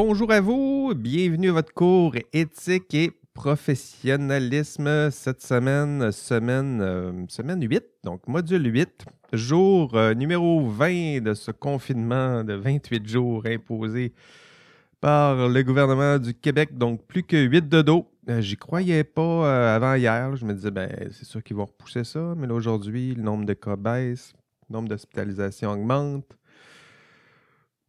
Bonjour à vous, bienvenue à votre cours éthique et professionnalisme cette semaine, semaine, euh, semaine 8, donc module 8, jour euh, numéro 20 de ce confinement de 28 jours imposé par le gouvernement du Québec, donc plus que 8 de dos. Euh, J'y croyais pas avant hier, je me disais, ben c'est sûr qu'ils vont repousser ça, mais là aujourd'hui, le nombre de cas baisse, le nombre d'hospitalisations augmente.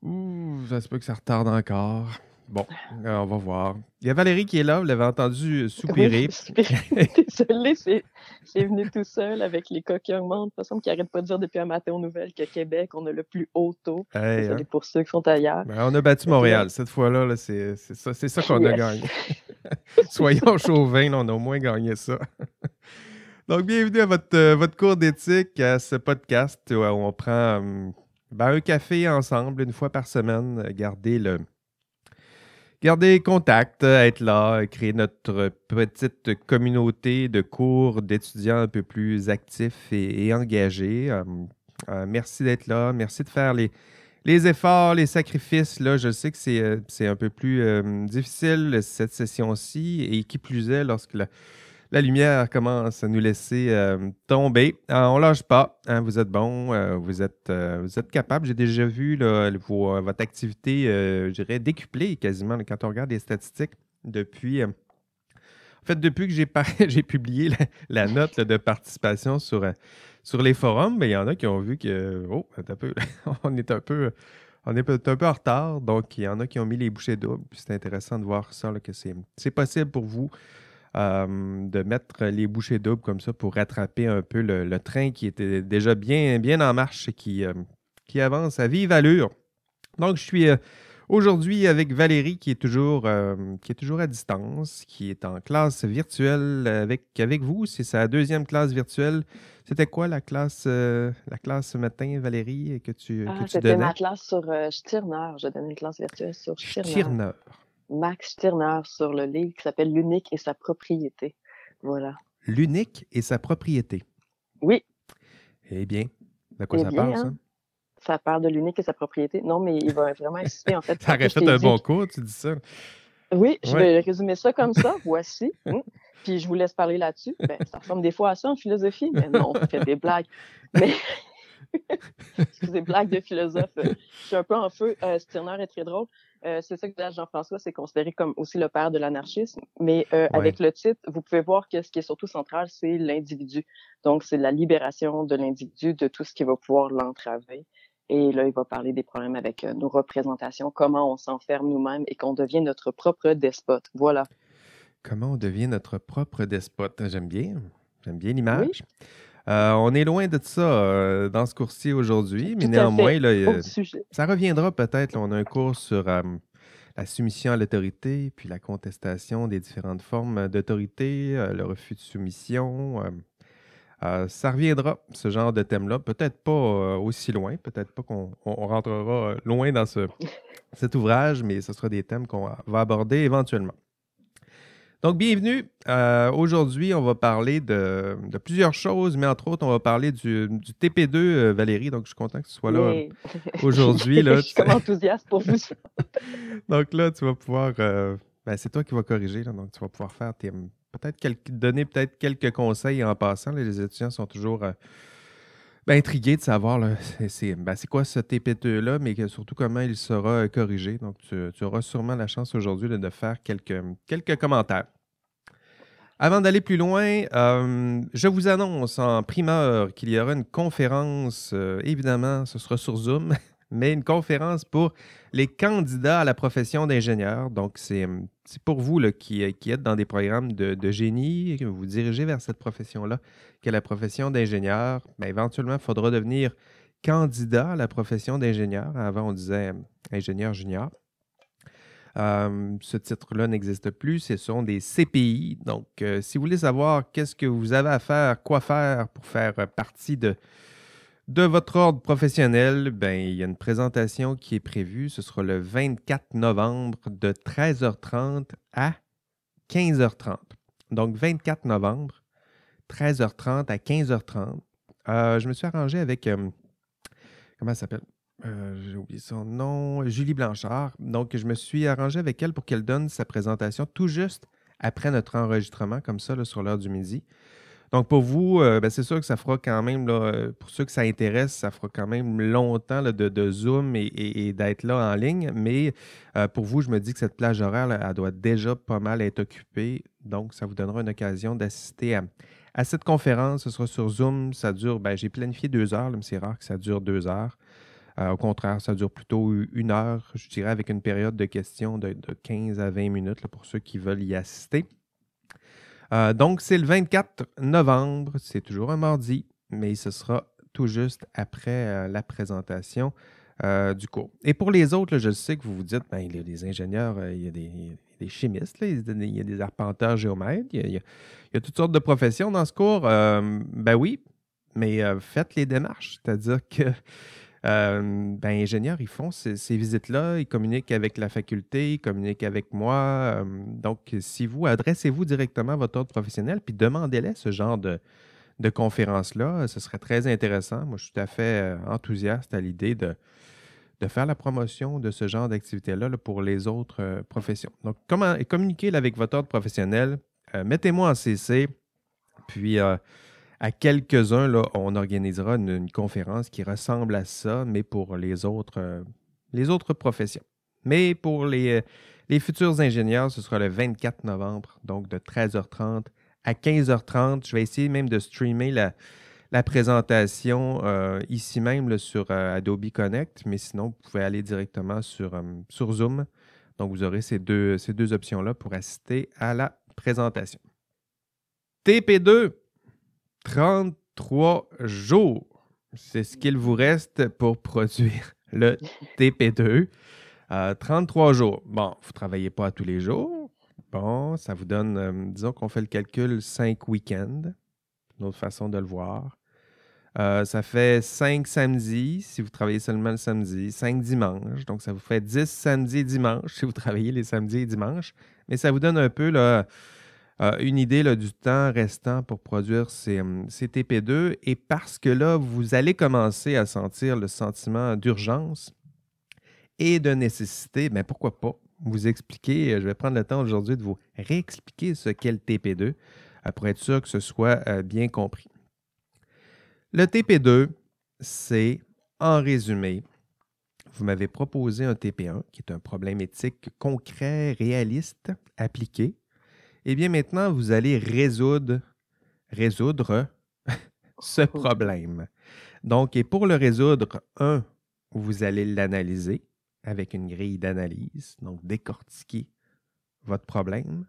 Ouh, ça se peut que ça retarde encore. Bon, euh, on va voir. Il y a Valérie qui est là, vous l'avez entendu soupirer. Oui, Désolée, c'est c'est venu tout seul avec les cas qui augmentent. De toute façon, qui n'arrête pas de dire depuis un matin aux nouvelles que Québec, on a le plus haut taux. Hey, Désolée hein. pour ceux qui sont ailleurs. Ben, on a battu Montréal. Cette fois-là, là, c'est c'est ça, c'est ça qu'on a gagné. Soyons chauvins, on a au moins gagné ça. Donc, bienvenue à votre, euh, votre cours d'éthique, à ce podcast où on prend euh, ben, un café ensemble une fois par semaine, euh, garder le. Garder contact, euh, être là, euh, créer notre petite communauté de cours d'étudiants un peu plus actifs et, engagés. Euh, merci d'être là. Merci de faire les, les efforts, les sacrifices, là, je sais que c'est c'est un peu plus difficile cette session-ci, et qui plus est, lorsque la, la lumière commence à nous laisser euh, tomber. Euh, on lâche pas, hein, vous êtes bon, euh, vous êtes, vous êtes capable. J'ai déjà vu votre activité, je dirais, décuplée quasiment quand on regarde les statistiques depuis. en fait, depuis que j'ai publié la, note de participation sur, les forums, il y en a qui ont vu que, oh, un peu, on est un peu, on est un peu en retard. Donc, il y en a qui ont mis les bouchées doubles. C'est intéressant de voir ça, que c'est possible pour vous euh, de mettre les bouchées doubles comme ça pour rattraper un peu le, le train qui était déjà bien, bien en marche et qui, euh, qui avance à vive allure. Donc, je suis euh, aujourd'hui avec Valérie qui est, toujours, qui est toujours à distance, qui est en classe virtuelle avec, avec vous. C'est sa deuxième classe virtuelle. C'était quoi la classe, la classe ce matin, Valérie, que tu, Ah, que tu C'était donnais? ma classe sur Stirner. Je donnais une classe virtuelle sur Stirner. Stirner. Max Stirner sur le livre qui s'appelle L'unique et sa propriété. Voilà. L'unique et sa propriété. Oui, Eh bien, de quoi Eh ça bien, parle, ça? hein. ça parle de l'unique et sa propriété. Non, mais il va vraiment insister, en fait. Ça aurait fait un dit bon cours, tu dis ça. Oui, je Ouais. vais résumer ça comme ça. Voici. Mm. Puis je vous laisse parler là-dessus. Ben, ça ressemble des fois à ça en philosophie, mais non, on fait des blagues. Mais des blagues de philosophe. Je suis un peu en feu. Euh, Stirner est très drôle. Euh, c'est ça que dit Jean-François, c'est considéré comme aussi le père de l'anarchisme. Mais euh, Ouais. avec le titre, vous pouvez voir que ce qui est surtout central, c'est l'individu. Donc, c'est la libération de l'individu de tout ce qui va pouvoir l'entraver. Et là, il va parler des problèmes avec euh, nos représentations, comment on s'enferme nous-mêmes et qu'on devient notre propre despote. Voilà. Comment on devient notre propre despote? J'aime bien. J'aime bien l'image. Euh, on est loin de ça euh, dans ce cours-ci aujourd'hui, mais Tout néanmoins, là, ça reviendra peut-être. On a un cours sur euh, la soumission à l'autorité, puis la contestation des différentes formes d'autorité, le refus de soumission. ça reviendra, ce genre de thème-là. Peut-être pas aussi loin, peut-être pas qu'on on- on rentrera loin dans ce, cet ouvrage, mais ce sera des thèmes qu'on va aborder éventuellement. Donc, bienvenue. Euh, Aujourd'hui, on va parler de, de plusieurs choses, mais entre autres, on va parler du, du TP2, euh, Valérie. Donc, je suis content que tu sois là aujourd'hui. Je suis comme enthousiaste pour vous. donc là, tu vas pouvoir. euh, ben, c'est toi qui vas corriger. là, donc, tu vas pouvoir faire tes. Peut-être quelques- donner peut-être quelques conseils en passant. là, les étudiants sont toujours intrigués de savoir ben, c'est quoi ce TP2-là, mais surtout comment il sera euh, corrigé. Donc, tu, auras sûrement la chance aujourd'hui de faire quelques, quelques commentaires. Avant d'aller plus loin, euh, je vous annonce en primeur qu'il y aura une conférence, euh, évidemment, ce sera sur Zoom, mais une conférence pour les candidats à la profession d'ingénieur. Donc, c'est c'est pour vous là, qui, euh, qui êtes dans des programmes de, génie, que vous vous dirigez vers cette profession-là, qui est la profession d'ingénieur. Ben, éventuellement, il faudra devenir candidat à la profession d'ingénieur. Avant, on disait euh, ingénieur junior. Euh, ce titre-là n'existe plus. Ce sont des CPI. Donc, euh, si vous voulez savoir qu'est-ce que vous avez à faire, quoi faire pour faire euh, partie de, de votre ordre professionnel, ben, il y a une présentation qui est prévue. Ce sera le 24 novembre de 13h30 à 15h30. Donc, 24 novembre, 13h30 à 15h30. Euh, je me suis arrangé avec. euh, comment ça s'appelle? euh, j'ai oublié son nom, Julie Blanchard. Donc, je me suis arrangé avec elle pour qu'elle donne sa présentation tout juste après notre enregistrement, comme ça, sur l'heure du midi. Donc, pour vous, euh, ben, c'est sûr que ça fera quand même, là, pour ceux que ça intéresse, ça fera quand même longtemps de, Zoom et, d'être là en ligne. Mais euh, pour vous, je me dis que cette plage horaire, elle doit déjà pas mal être occupée. Donc, ça vous donnera une occasion d'assister à, cette conférence. Ce sera sur Zoom. Ça dure, ben, j'ai planifié deux heures, mais c'est rare que ça dure deux heures. Euh, au contraire, ça dure plutôt une heure, je dirais, avec une période de questions de, 15 à 20 minutes pour ceux qui veulent y assister. Euh, donc, c'est le 24 novembre. C'est toujours un mardi, mais ce sera tout juste après euh, la présentation euh, du cours. Et pour les autres, je sais que vous vous dites, ben, il y a des ingénieurs, il y a des, chimistes, il y a des arpenteurs géomètres, il y, a, toutes sortes de professions dans ce cours. ben oui, mais faites les démarches. C'est-à-dire que euh, ben, ingénieurs, ils font ces, visites-là, ils communiquent avec la faculté, ils communiquent avec moi. Euh, donc, si vous, adressez-vous directement à votre ordre professionnel, puis demandez-les ce genre de, conférence-là. Ce serait très intéressant. Moi, je suis tout à fait euh, enthousiaste à l'idée de, de faire la promotion de ce genre d'activité-là pour les autres professions. Donc, comment, communiquez avec votre ordre professionnel. Mettez-moi en CC, puis à quelques-uns, on organisera une, conférence qui ressemble à ça, mais pour les autres, euh, les autres professions. Mais pour les, les, futurs ingénieurs, ce sera le 24 novembre, donc de 13h30 à 15h30. Je vais essayer même de streamer la, présentation euh, ici même sur euh, Adobe Connect, mais sinon, vous pouvez aller directement sur, sur Zoom. Donc, vous aurez ces deux, ces deux options-là pour assister à la présentation. TP2, 33 jours. C'est ce qu'il vous reste pour produire le TP2. 33 euh, jours. Bon, vous ne travaillez pas tous les jours. Bon, ça vous donne, euh, disons qu'on fait le calcul 5 week-ends. Une autre façon de le voir. Euh, ça fait 5 samedis si vous travaillez seulement le samedi, 5 dimanches. Donc, ça vous fait 10 samedis et dimanches si vous travaillez les samedis et dimanches. Mais ça vous donne un peu là, une idée du temps restant pour produire ces, hum, TP2 et parce que là, vous allez commencer à sentir le sentiment d'urgence et de nécessité, mais ben, pourquoi pas vous expliquer, je vais prendre le temps aujourd'hui de vous réexpliquer ce qu'est le TP2 euh, pour être sûr que ce soit euh, bien compris. Le TP2, c'est en résumé, vous m'avez proposé un TP1 qui est un problème éthique concret, réaliste, appliqué, eh bien, maintenant, vous allez résoudre, résoudre ce problème. Donc, et pour le résoudre, un, vous allez l'analyser avec une grille d'analyse, donc décortiquer votre problème.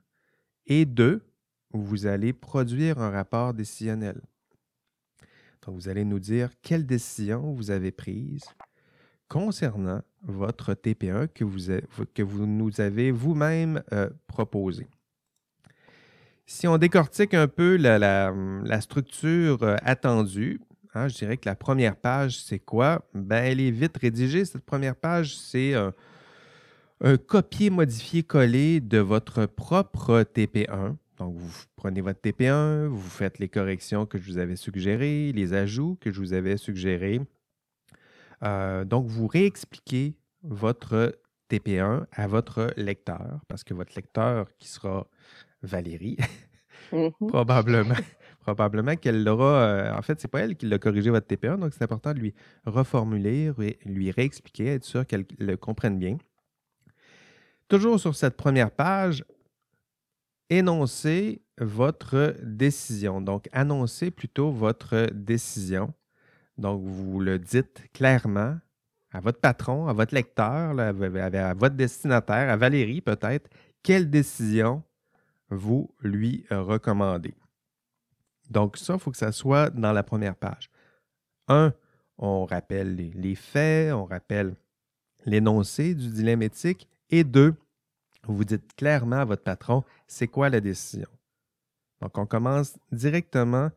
Et deux, vous allez produire un rapport décisionnel. Donc, vous allez nous dire quelle décision vous avez prise concernant votre TP1 que vous, que vous nous avez vous-même euh, proposé. Si on décortique un peu la, structure euh, attendue, hein, je dirais que la première page, c'est quoi? Ben, elle est vite rédigée. Cette première page, c'est un, copier, modifier, coller de votre propre TP1. Donc, vous prenez votre TP1, vous faites les corrections que je vous avais suggérées, les ajouts que je vous avais suggérés. Euh, donc, vous réexpliquez votre TP1 à votre lecteur, parce que votre lecteur qui sera Valérie, mmh probablement. Probablement qu'elle l'aura. Euh, en fait, c'est pas elle qui l'a corrigé votre TP1, donc c'est important de lui reformuler, lui réexpliquer, être sûr qu'elle le comprenne bien. Toujours sur cette première page, énoncez votre décision. Donc, annoncez plutôt votre décision. Donc, vous le dites clairement à votre patron, à votre lecteur, à votre destinataire, à Valérie peut-être, quelle décision vous lui recommandez. Donc ça, il faut que ça soit dans la première page. Un, on rappelle les, faits, on rappelle l'énoncé du dilemme éthique. Et deux, vous dites clairement à votre patron, c'est quoi la décision? Donc on commence directement.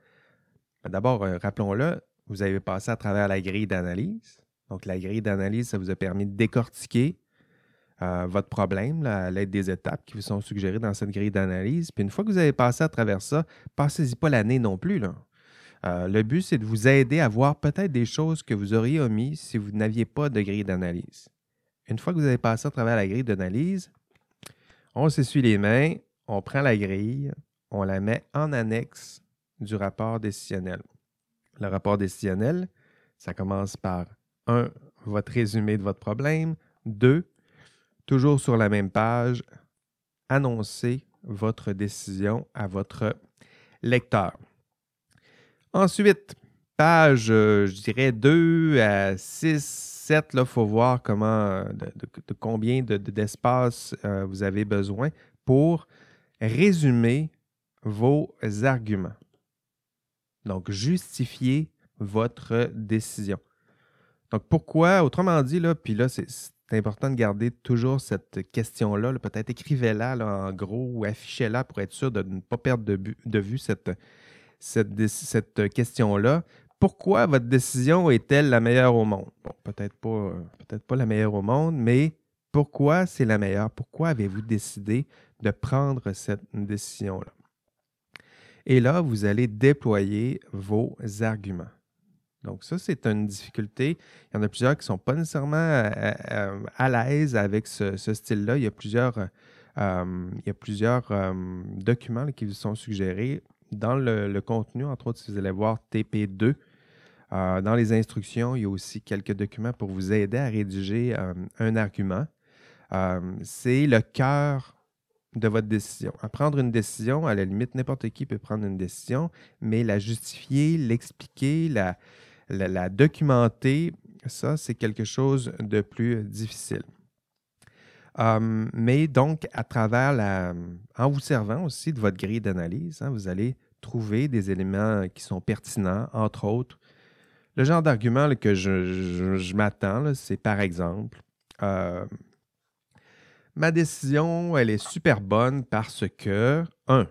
D'abord, euh, rappelons-le, vous avez passé à travers la grille d'analyse. Donc la grille d'analyse, ça vous a permis de décortiquer votre problème à l'aide des étapes qui vous sont suggérées dans cette grille d'analyse. Puis une fois que vous avez passé à travers ça, passez-y pas l'année non plus. Là. Euh, le but, c'est de vous aider à voir peut-être des choses que vous auriez omises si vous n'aviez pas de grille d'analyse. Une fois que vous avez passé à travers la grille d'analyse, on s'essuie les mains, on prend la grille, on la met en annexe du rapport décisionnel. Le rapport décisionnel, ça commence par 1. Votre résumé de votre problème. 2. Toujours sur la même page, annoncer votre décision à votre lecteur. Ensuite, page, euh, je dirais 2 à 6, 7, il faut voir comment, euh, de, combien d'espace euh, vous avez besoin pour résumer vos arguments. Donc, justifier votre décision. Donc, pourquoi, autrement dit, là, puis là, c'est important de garder toujours cette question-là. Peut-être écrivez-la en gros ou affichez-la pour être sûr de ne pas perdre de vue cette, cette, question-là. Pourquoi votre décision est-elle la meilleure au monde? Bon, peut-être pas, peut-être pas la meilleure au monde, mais pourquoi c'est la meilleure? Pourquoi avez-vous décidé de prendre cette décision-là? Et là, vous allez déployer vos arguments. Donc, ça, c'est une difficulté. Il y en a plusieurs qui ne sont pas nécessairement euh, euh, à, l'aise avec ce, style-là. Il y a plusieurs, euh, il y a plusieurs documents qui vous sont suggérés dans le, contenu, entre autres, si vous allez voir TP2, euh, dans les instructions, il y a aussi quelques documents pour vous aider à rédiger un argument. C'est le cœur de votre décision. À prendre une décision, à la limite, n'importe qui peut prendre une décision, mais la justifier, l'expliquer, la, la documenter, ça, c'est quelque chose de plus difficile. Hum, mais donc, à travers la. En vous servant aussi de votre grille d'analyse, hein, vous allez trouver des éléments qui sont pertinents, entre autres. Le genre d'argument que je, m'attends, c'est par exemple euh, ma décision, elle est super bonne parce que, un,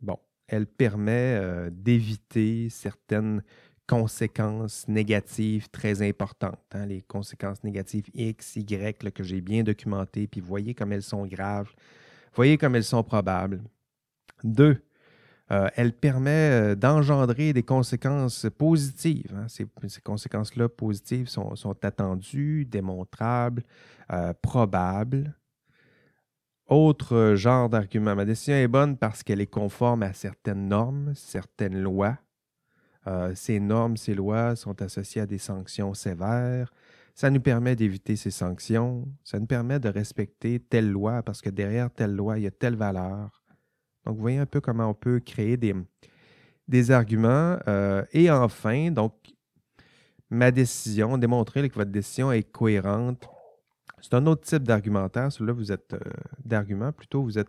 bon, elle permet euh, d'éviter certaines conséquences négatives très importantes. Hein, les conséquences négatives X, Y que j'ai bien documentées, puis voyez comme elles sont graves, voyez comme elles sont probables. Deux, euh, elle permet euh, d'engendrer des conséquences positives. Hein. Ces, conséquences-là positives sont, attendues, démontrables, euh, probables. Autre genre d'argument, ma décision est bonne parce qu'elle est conforme à certaines normes, certaines lois, euh, ces normes, ces lois sont associées à des sanctions sévères. Ça nous permet d'éviter ces sanctions. Ça nous permet de respecter telle loi parce que derrière telle loi, il y a telle valeur. Donc, vous voyez un peu comment on peut créer des, arguments. Euh, et enfin, donc, ma décision, démontrer que votre décision est cohérente. C'est un autre type d'argumentaire. Celui-là, vous êtes euh, d'argument. Plutôt, vous n'êtes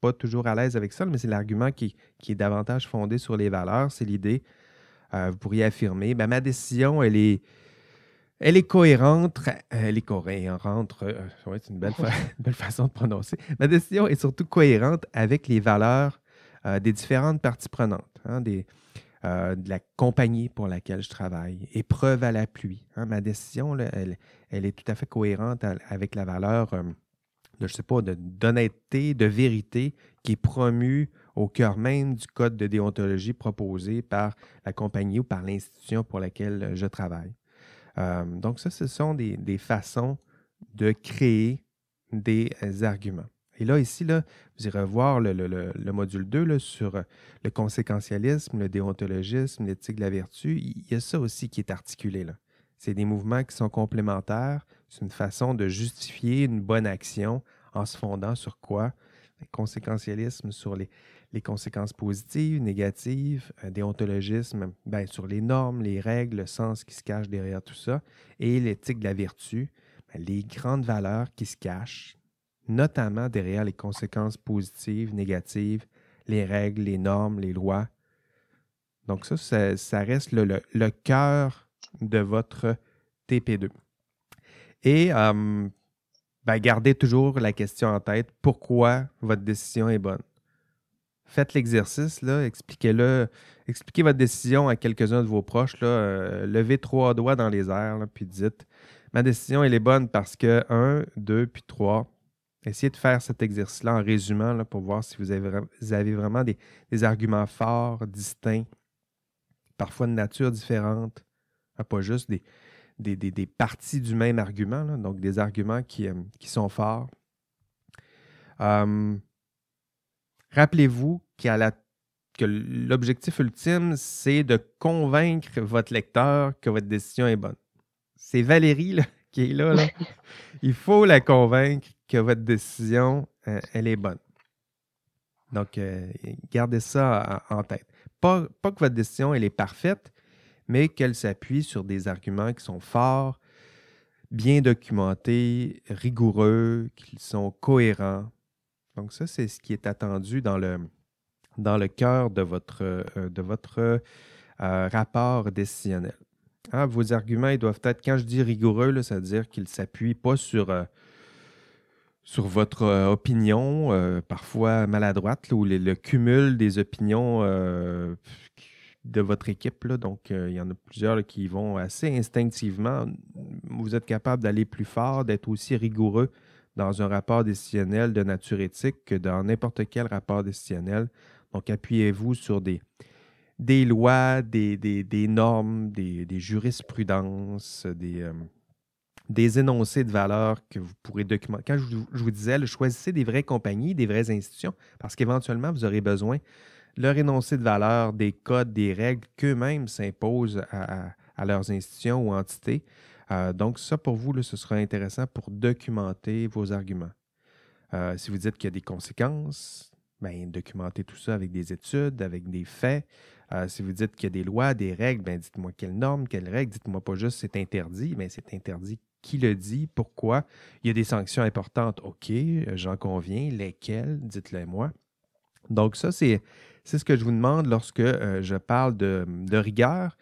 pas toujours à l'aise avec ça, mais c'est l'argument qui, est davantage fondé sur les valeurs. C'est l'idée euh, vous pourriez affirmer, ben, ma décision, elle est, elle est cohérente. Elle est cohérente. Euh, c'est une belle, belle, façon de prononcer. Ma décision est surtout cohérente avec les valeurs euh, des différentes parties prenantes, hein, des, de la compagnie pour laquelle je travaille. Et preuve à l'appui. Hein. ma décision, elle, elle, est tout à fait cohérente avec la valeur de, je sais pas, d'honnêteté, de vérité qui est promue au cœur même du code de déontologie proposé par la compagnie ou par l'institution pour laquelle je travaille. Euh, donc ça, ce sont des, façons de créer des arguments. Et là, ici, là, vous irez voir le, module 2 sur le conséquentialisme, le déontologisme, l'éthique de la vertu. Il y a ça aussi qui est articulé là. C'est des mouvements qui sont complémentaires. C'est une façon de justifier une bonne action en se fondant sur quoi? Le conséquentialisme sur les, les conséquences positives, négatives, un déontologisme ben, sur les normes, les règles, le sens qui se cache derrière tout ça, et l'éthique de la vertu, ben, les grandes valeurs qui se cachent, notamment derrière les conséquences positives, négatives, les règles, les normes, les lois. Donc ça, ça, reste le, cœur de votre TP2. Et ben, gardez toujours la question en tête, pourquoi votre décision est bonne? Faites l'exercice, expliquez-le, expliquez votre décision à quelques-uns de vos proches, là, euh, levez trois doigts dans les airs, puis dites Ma décision, elle est bonne parce que un, deux, puis trois. Essayez de faire cet exercice-là en résumant là, pour voir si vous avez, vraiment des, arguments forts, distincts, parfois de nature différente, hein, pas juste des, parties du même argument, donc des arguments qui, qui sont forts. Rappelez-vous la que l'objectif ultime, c'est de convaincre votre lecteur que votre décision est bonne. C'est Valérie qui est là, Il faut la convaincre que votre décision, euh, elle est bonne. Donc, euh, gardez ça en, tête. Pas, pas, que votre décision, elle est parfaite, mais qu'elle s'appuie sur des arguments qui sont forts, bien documentés, rigoureux, qu'ils sont cohérents. Donc, ça, c'est ce qui est attendu dans le, dans le cœur de votre, euh, de votre euh, rapport décisionnel. Ah, vos arguments ils doivent être, quand je dis rigoureux, ça veut dire qu'ils ne s'appuient pas sur, euh, sur votre opinion, parfois maladroite, ou le cumul des opinions de votre équipe. Donc, il y en a plusieurs qui vont assez instinctivement. Vous êtes capable d'aller plus fort, d'être aussi rigoureux dans un rapport décisionnel de nature éthique que dans n'importe quel rapport décisionnel donc, appuyez-vous sur des, des lois, des, des, normes, des, jurisprudences, des, euh, des énoncés de valeur que vous pourrez documenter. Quand je, vous disais, choisissez des vraies compagnies, des vraies institutions, parce qu'éventuellement, vous aurez besoin de leur énoncé de valeur, des codes, des règles qu'eux-mêmes s'imposent à, leurs institutions ou entités. Euh, donc, ça, pour vous, ce sera intéressant pour documenter vos arguments. Euh, si vous dites qu'il y a des conséquences, ben, documentez tout ça avec des études, avec des faits. Euh, si vous dites qu'il y a des lois, des règles, ben, dites-moi quelles normes, quelles règles. Dites-moi pas juste c'est interdit, mais c'est interdit. Qui le dit? Pourquoi? Il y a des sanctions importantes. OK, j'en conviens. Lesquelles? Dites-le moi. Donc, ça, c'est, ce que je vous demande lorsque je parle de, rigueur.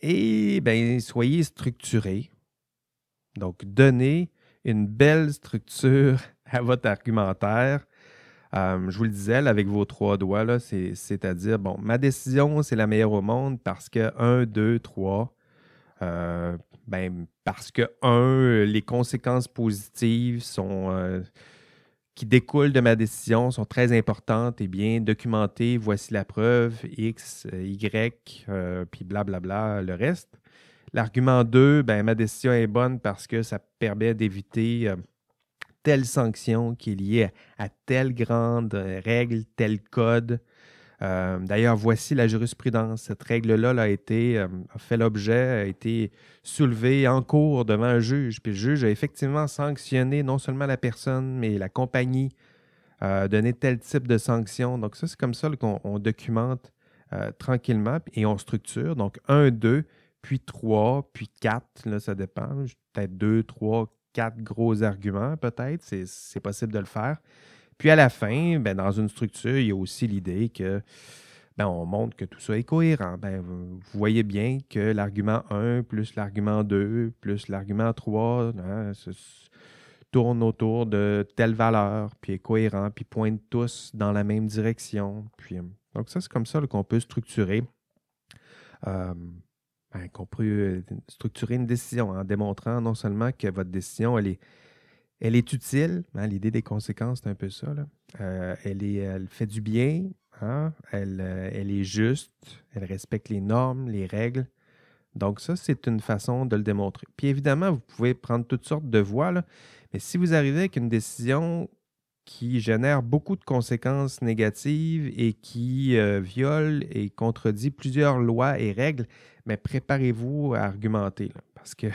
Et bien, soyez structuré. Donc, donnez une belle structure à votre argumentaire. Euh, je vous le disais, avec vos trois doigts, c'est-à-dire, bon, ma décision, c'est la meilleure au monde parce que 1, 2, 3, ben, parce que 1, les conséquences positives euh, qui découlent de ma décision sont très importantes et bien documentées. Voici la preuve, X, Y, euh, puis blablabla, le reste. L'argument 2, ben, ma décision est bonne parce que ça permet d'éviter telle sanction qui est liée à, telle grande euh, règle, tel code. Euh, d'ailleurs, voici la jurisprudence. Cette règle-là a été euh, fait l'objet, a été soulevée en cours devant un juge. Puis le juge a effectivement sanctionné non seulement la personne, mais la compagnie, donné tel type de sanction. Donc, ça, c'est comme ça qu'on documente tranquillement et on structure. Donc, un, deux, puis trois, puis quatre, là, ça dépend. Peut-être deux, trois, quatre gros arguments, peut-être. C'est possible de le faire. Puis à la fin, ben, dans une structure, il y a aussi l'idée que ben, on montre que tout ça est cohérent. Ben, vous voyez bien que l'argument 1 plus l'argument 2 plus l'argument 3 hein, tourne autour de telle valeur, puis est cohérent, puis pointe tous dans la même direction. Puis, donc ça, c'est comme ça qu'on peut structurer. Euh, ben, qu'on peut euh, structurer une décision en démontrant non seulement que votre décision, elle est, elle est utile, hein, l'idée des conséquences, c'est un peu ça. Euh, elle, est, elle fait du bien, hein, elle, euh, elle, est juste, elle respecte les normes, les règles. Donc, ça, c'est une façon de le démontrer. Puis évidemment, vous pouvez prendre toutes sortes de voies, mais si vous arrivez avec une décision qui génère beaucoup de conséquences négatives et qui viole et contredit plusieurs lois et règles, mais préparez-vous à argumenter. parce que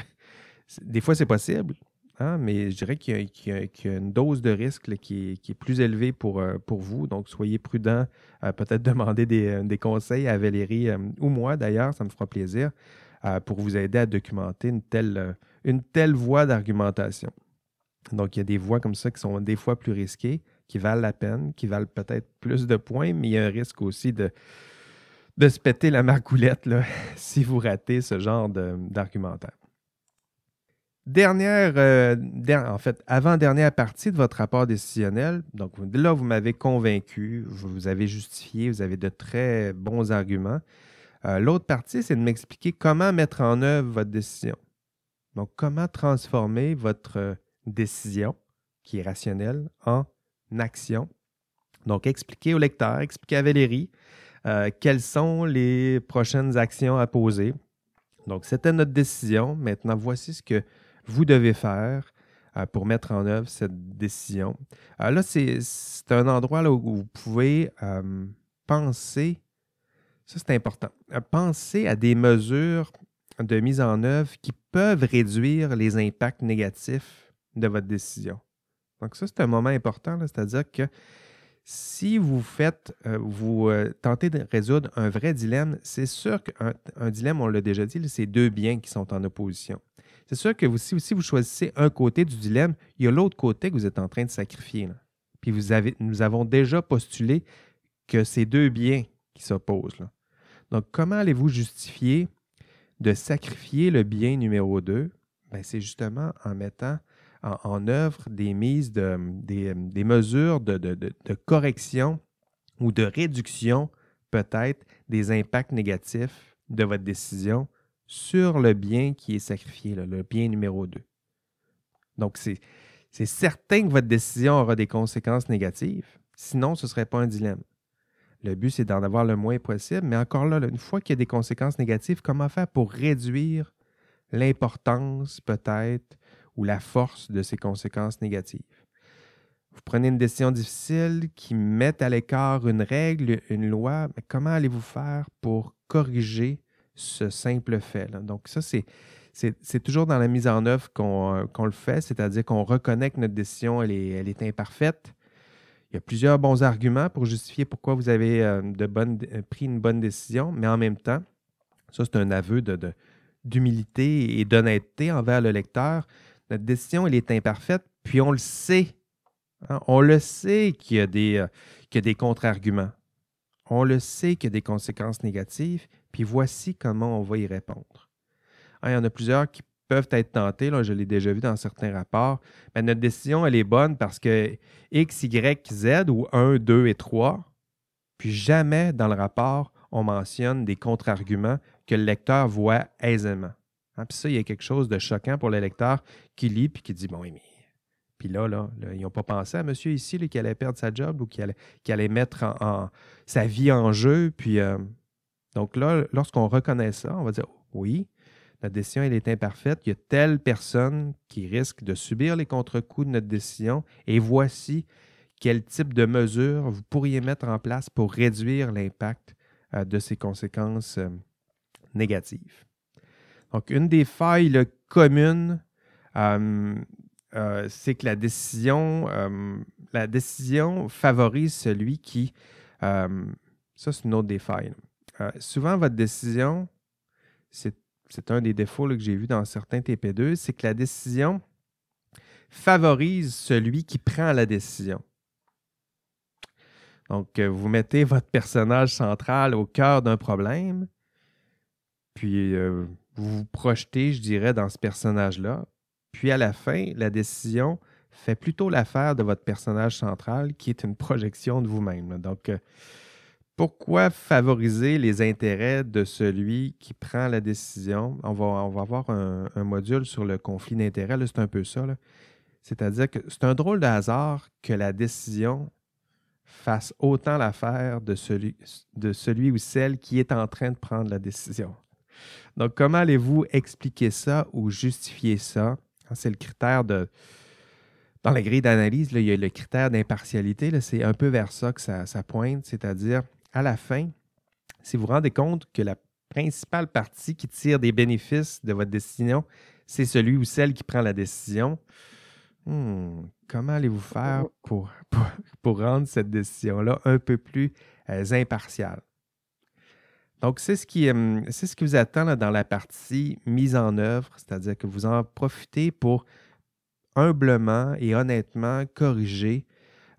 des fois, c'est possible, hein, mais je dirais qu'il y, a une dose de risque qui, est, plus élevée pour, euh, vous. Donc, soyez prudent. Peut-être demander euh, des, conseils à Valérie euh, ou moi, d'ailleurs, ça me fera plaisir, pour vous aider à documenter une telle, une telle voie d'argumentation. Donc, il y a des voies comme ça qui sont des fois plus risquées, qui valent la peine, qui valent peut-être plus de points, mais il y a un risque aussi de, de se péter la margoulette là, si vous ratez ce genre d'argumentaire. Dernière, euh, en fait, avant-dernière partie de votre rapport décisionnel. Donc là, vous m'avez convaincu, vous avez justifié, vous avez de très bons arguments. Euh, l'autre partie, c'est de m'expliquer comment mettre en œuvre votre décision. Donc, comment transformer votre décision, qui est rationnelle, en action. Donc, expliquer au lecteur, expliquer à Valérie euh, quelles sont les prochaines actions à poser? Donc, c'était notre décision. Maintenant, voici ce que vous devez faire euh, pour mettre en œuvre cette décision. là, c'est un endroit où vous pouvez penser, ça c'est important, penser à des mesures de mise en œuvre qui peuvent réduire les impacts négatifs de votre décision. Donc ça, c'est un moment important, c'est-à-dire que si vous faites, euh, vous euh, tentez de résoudre un vrai dilemme, c'est sûr qu'un dilemme, on l'a déjà dit, c'est deux biens qui sont en opposition. C'est sûr que si, vous choisissez un côté du dilemme, il y a l'autre côté que vous êtes en train de sacrifier. Puis nous avons déjà postulé que c'est deux biens qui s'opposent. Donc, comment allez-vous justifier de sacrifier le bien numéro 2, ben, c'est justement en mettant en, œuvre des mises de, des, mesures de, correction ou de réduction peut-être des impacts négatifs de votre décision sur le bien qui est sacrifié, le bien numéro 2. Donc, c'est certain que votre décision aura des conséquences négatives. Sinon, ce ne serait pas un dilemme. Le but, c'est d'en avoir le moins possible, mais encore là, une fois qu'il y a des conséquences négatives, comment faire pour réduire l'importance peut-être ou la force de ces conséquences négatives? Vous prenez une décision difficile qui met à l'écart une règle, une loi, mais comment allez-vous faire pour corriger ce simple fait? -là? Donc ça, c'est, c'est, toujours dans la mise en œuvre qu'on, le fait, c'est-à-dire qu'on reconnaît que notre décision, elle elle est imparfaite, il y a plusieurs bons arguments pour justifier pourquoi vous avez euh, euh, pris une bonne décision, mais en même temps, ça c'est un aveu d'humilité et d'honnêteté envers le lecteur. Notre décision, elle est imparfaite, puis on le sait. Hein. On le sait qu'il y a des, euh, des contre-arguments. On le sait qu'il y a des conséquences négatives, puis voici comment on va y répondre. Hein, il y en a plusieurs qui peuvent être tentés, là, je l'ai déjà vu dans certains rapports, mais notre décision, elle est bonne parce que X, Y, Z ou 1, 2 et 3, puis jamais dans le rapport, on mentionne des contre-arguments que le lecteur voit aisément. Hein, puis ça, il y a quelque chose de choquant pour le lecteur qui lit puis qui dit Bon, mais. Puis là, là, ils n'ont pas pensé à monsieur ici qui allait perdre sa job ou qui allait, mettre sa vie en jeu. Puis, euh, donc là, lorsqu'on reconnaît ça, on va dire Oui, notre décision elle est imparfaite, il y a telle personne qui risque de subir les contre-coups de notre décision et voici quel type de mesures vous pourriez mettre en place pour réduire l'impact euh, de ces conséquences euh, négatives. Donc, une des failles communes, euh, c'est que la décision, la décision favorise celui qui... ça, c'est une autre des failles. souvent, votre décision, c'est un des défauts que j'ai vu dans certains TP2, c'est que la décision favorise celui qui prend la décision. Donc, euh, vous mettez votre personnage central au cœur d'un problème, puis euh, vous vous projetez, je dirais, dans ce personnage-là. Puis à la fin, la décision fait plutôt l'affaire de votre personnage central, qui est une projection de vous-même. Donc, euh, pourquoi favoriser les intérêts de celui qui prend la décision? On va, on avoir un, module sur le conflit d'intérêts. C'est un peu ça. C'est-à-dire que c'est un drôle de hasard que la décision fasse autant l'affaire de celui ou celle qui est en train de prendre la décision. Donc, comment allez-vous expliquer ça ou justifier ça? C'est le critère de. Dans la grille d'analyse, il y a le critère d'impartialité. C'est un peu vers ça que ça, pointe, c'est-à-dire à la fin, si vous vous rendez compte que la principale partie qui tire des bénéfices de votre décision, c'est celui ou celle qui prend la décision, hmm, comment allez-vous faire pour, pour, rendre cette décision-là un peu plus euh, impartiale? Donc, c'est ce, qui, euh, c'est ce qui vous attend dans la partie mise en œuvre, c'est-à-dire que vous en profitez pour humblement et honnêtement corriger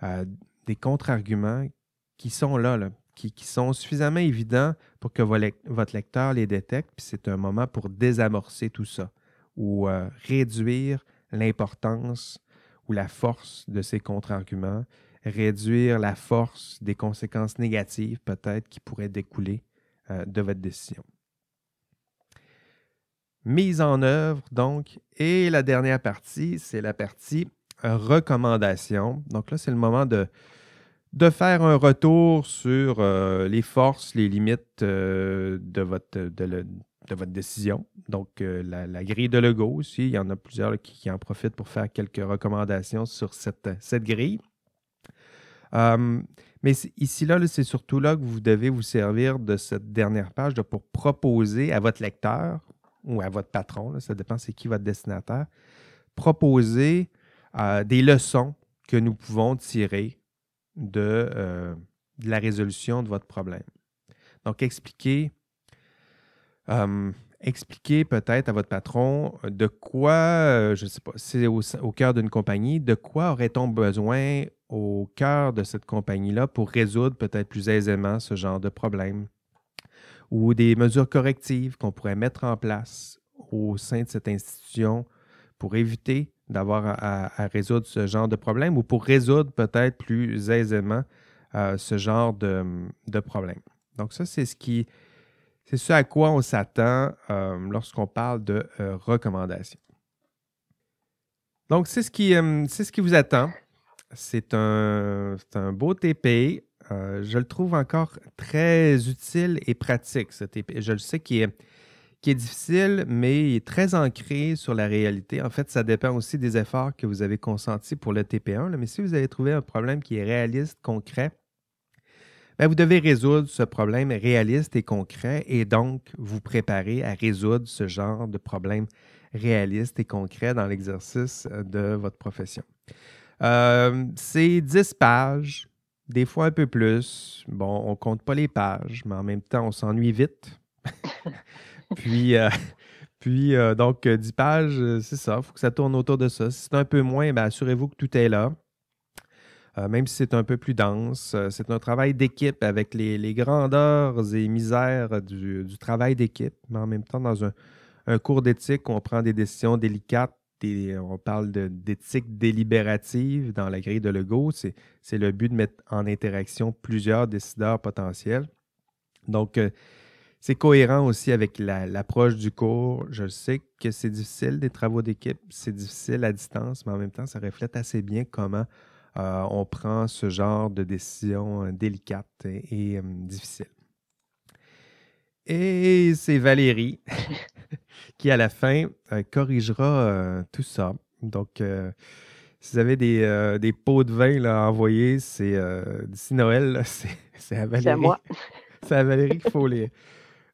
euh, des contre-arguments qui sont là, qui, sont suffisamment évidents pour que votre lecteur les détecte, puis c'est un moment pour désamorcer tout ça ou euh, réduire l'importance ou la force de ces contre-arguments, réduire la force des conséquences négatives peut-être qui pourraient découler euh, de votre décision. Mise en œuvre, donc, et la dernière partie, c'est la partie recommandation. Donc là, c'est le moment de, faire un retour sur euh, les forces, les limites euh, de, votre, décision. Donc, la, grille de Lego aussi, il y en a plusieurs qui, en profitent pour faire quelques recommandations sur cette grille. Mais ici, là, c'est surtout là que vous devez vous servir de cette dernière page pour proposer à votre lecteur ou à votre patron, ça dépend c'est qui votre destinataire, proposer des leçons que nous pouvons tirer euh, de, la résolution de votre problème. Donc, expliquez, euh, peut-être à votre patron de quoi, euh, je ne sais pas, c'est au cœur d'une compagnie, de quoi aurait-on besoin au cœur de cette compagnie-là pour résoudre peut-être plus aisément ce genre de problème ou des mesures correctives qu'on pourrait mettre en place au sein de cette institution pour éviter d'avoir à, résoudre ce genre de problème ou pour résoudre peut-être plus aisément euh, ce genre de, problème. Donc ça, c'est ce qui c'est ce à quoi on s'attend euh, lorsqu'on parle de euh, recommandations. Donc, c'est ce, qui, c'est ce qui vous attend. C'est un, beau TP. je le trouve encore très utile et pratique, ce TP. Je le sais qu'il est, qui est difficile, mais très ancré sur la réalité. En fait, ça dépend aussi des efforts que vous avez consentis pour le TP1. mais si vous avez trouvé un problème qui est réaliste, concret, ben, vous devez résoudre ce problème réaliste et concret et donc vous préparer à résoudre ce genre de problème réaliste et concret dans l'exercice euh, de votre profession. Euh, c'est 10 pages, des fois un peu plus. Bon, on compte pas les pages, mais en même temps, on s'ennuie vite. Puis, euh, puis euh, donc, 10 pages, c'est ça. Il faut que ça tourne autour de ça. Si c'est un peu moins, ben, assurez-vous que tout est là. même si c'est un peu plus dense, c'est un travail d'équipe avec les, grandeurs et misères du, travail d'équipe, mais en même temps, dans un, cours d'éthique, on prend des décisions délicates on parle d'éthique délibérative dans la grille de Lego. C'est le but de mettre en interaction plusieurs décideurs potentiels. Donc, c'est cohérent aussi avec l'approche du cours. Je sais que c'est difficile des travaux d'équipe, c'est difficile à distance, mais en même temps, ça reflète assez bien comment euh, on prend ce genre de décision euh, délicate et, euh, difficile. Et c'est Valérie qui, à la fin, corrigera tout ça. Donc, si vous avez des, pots de vin à envoyer, c'est d'ici Noël, c'est à Valérie. C'est à moi. c'est à Valérie qu'il faut les,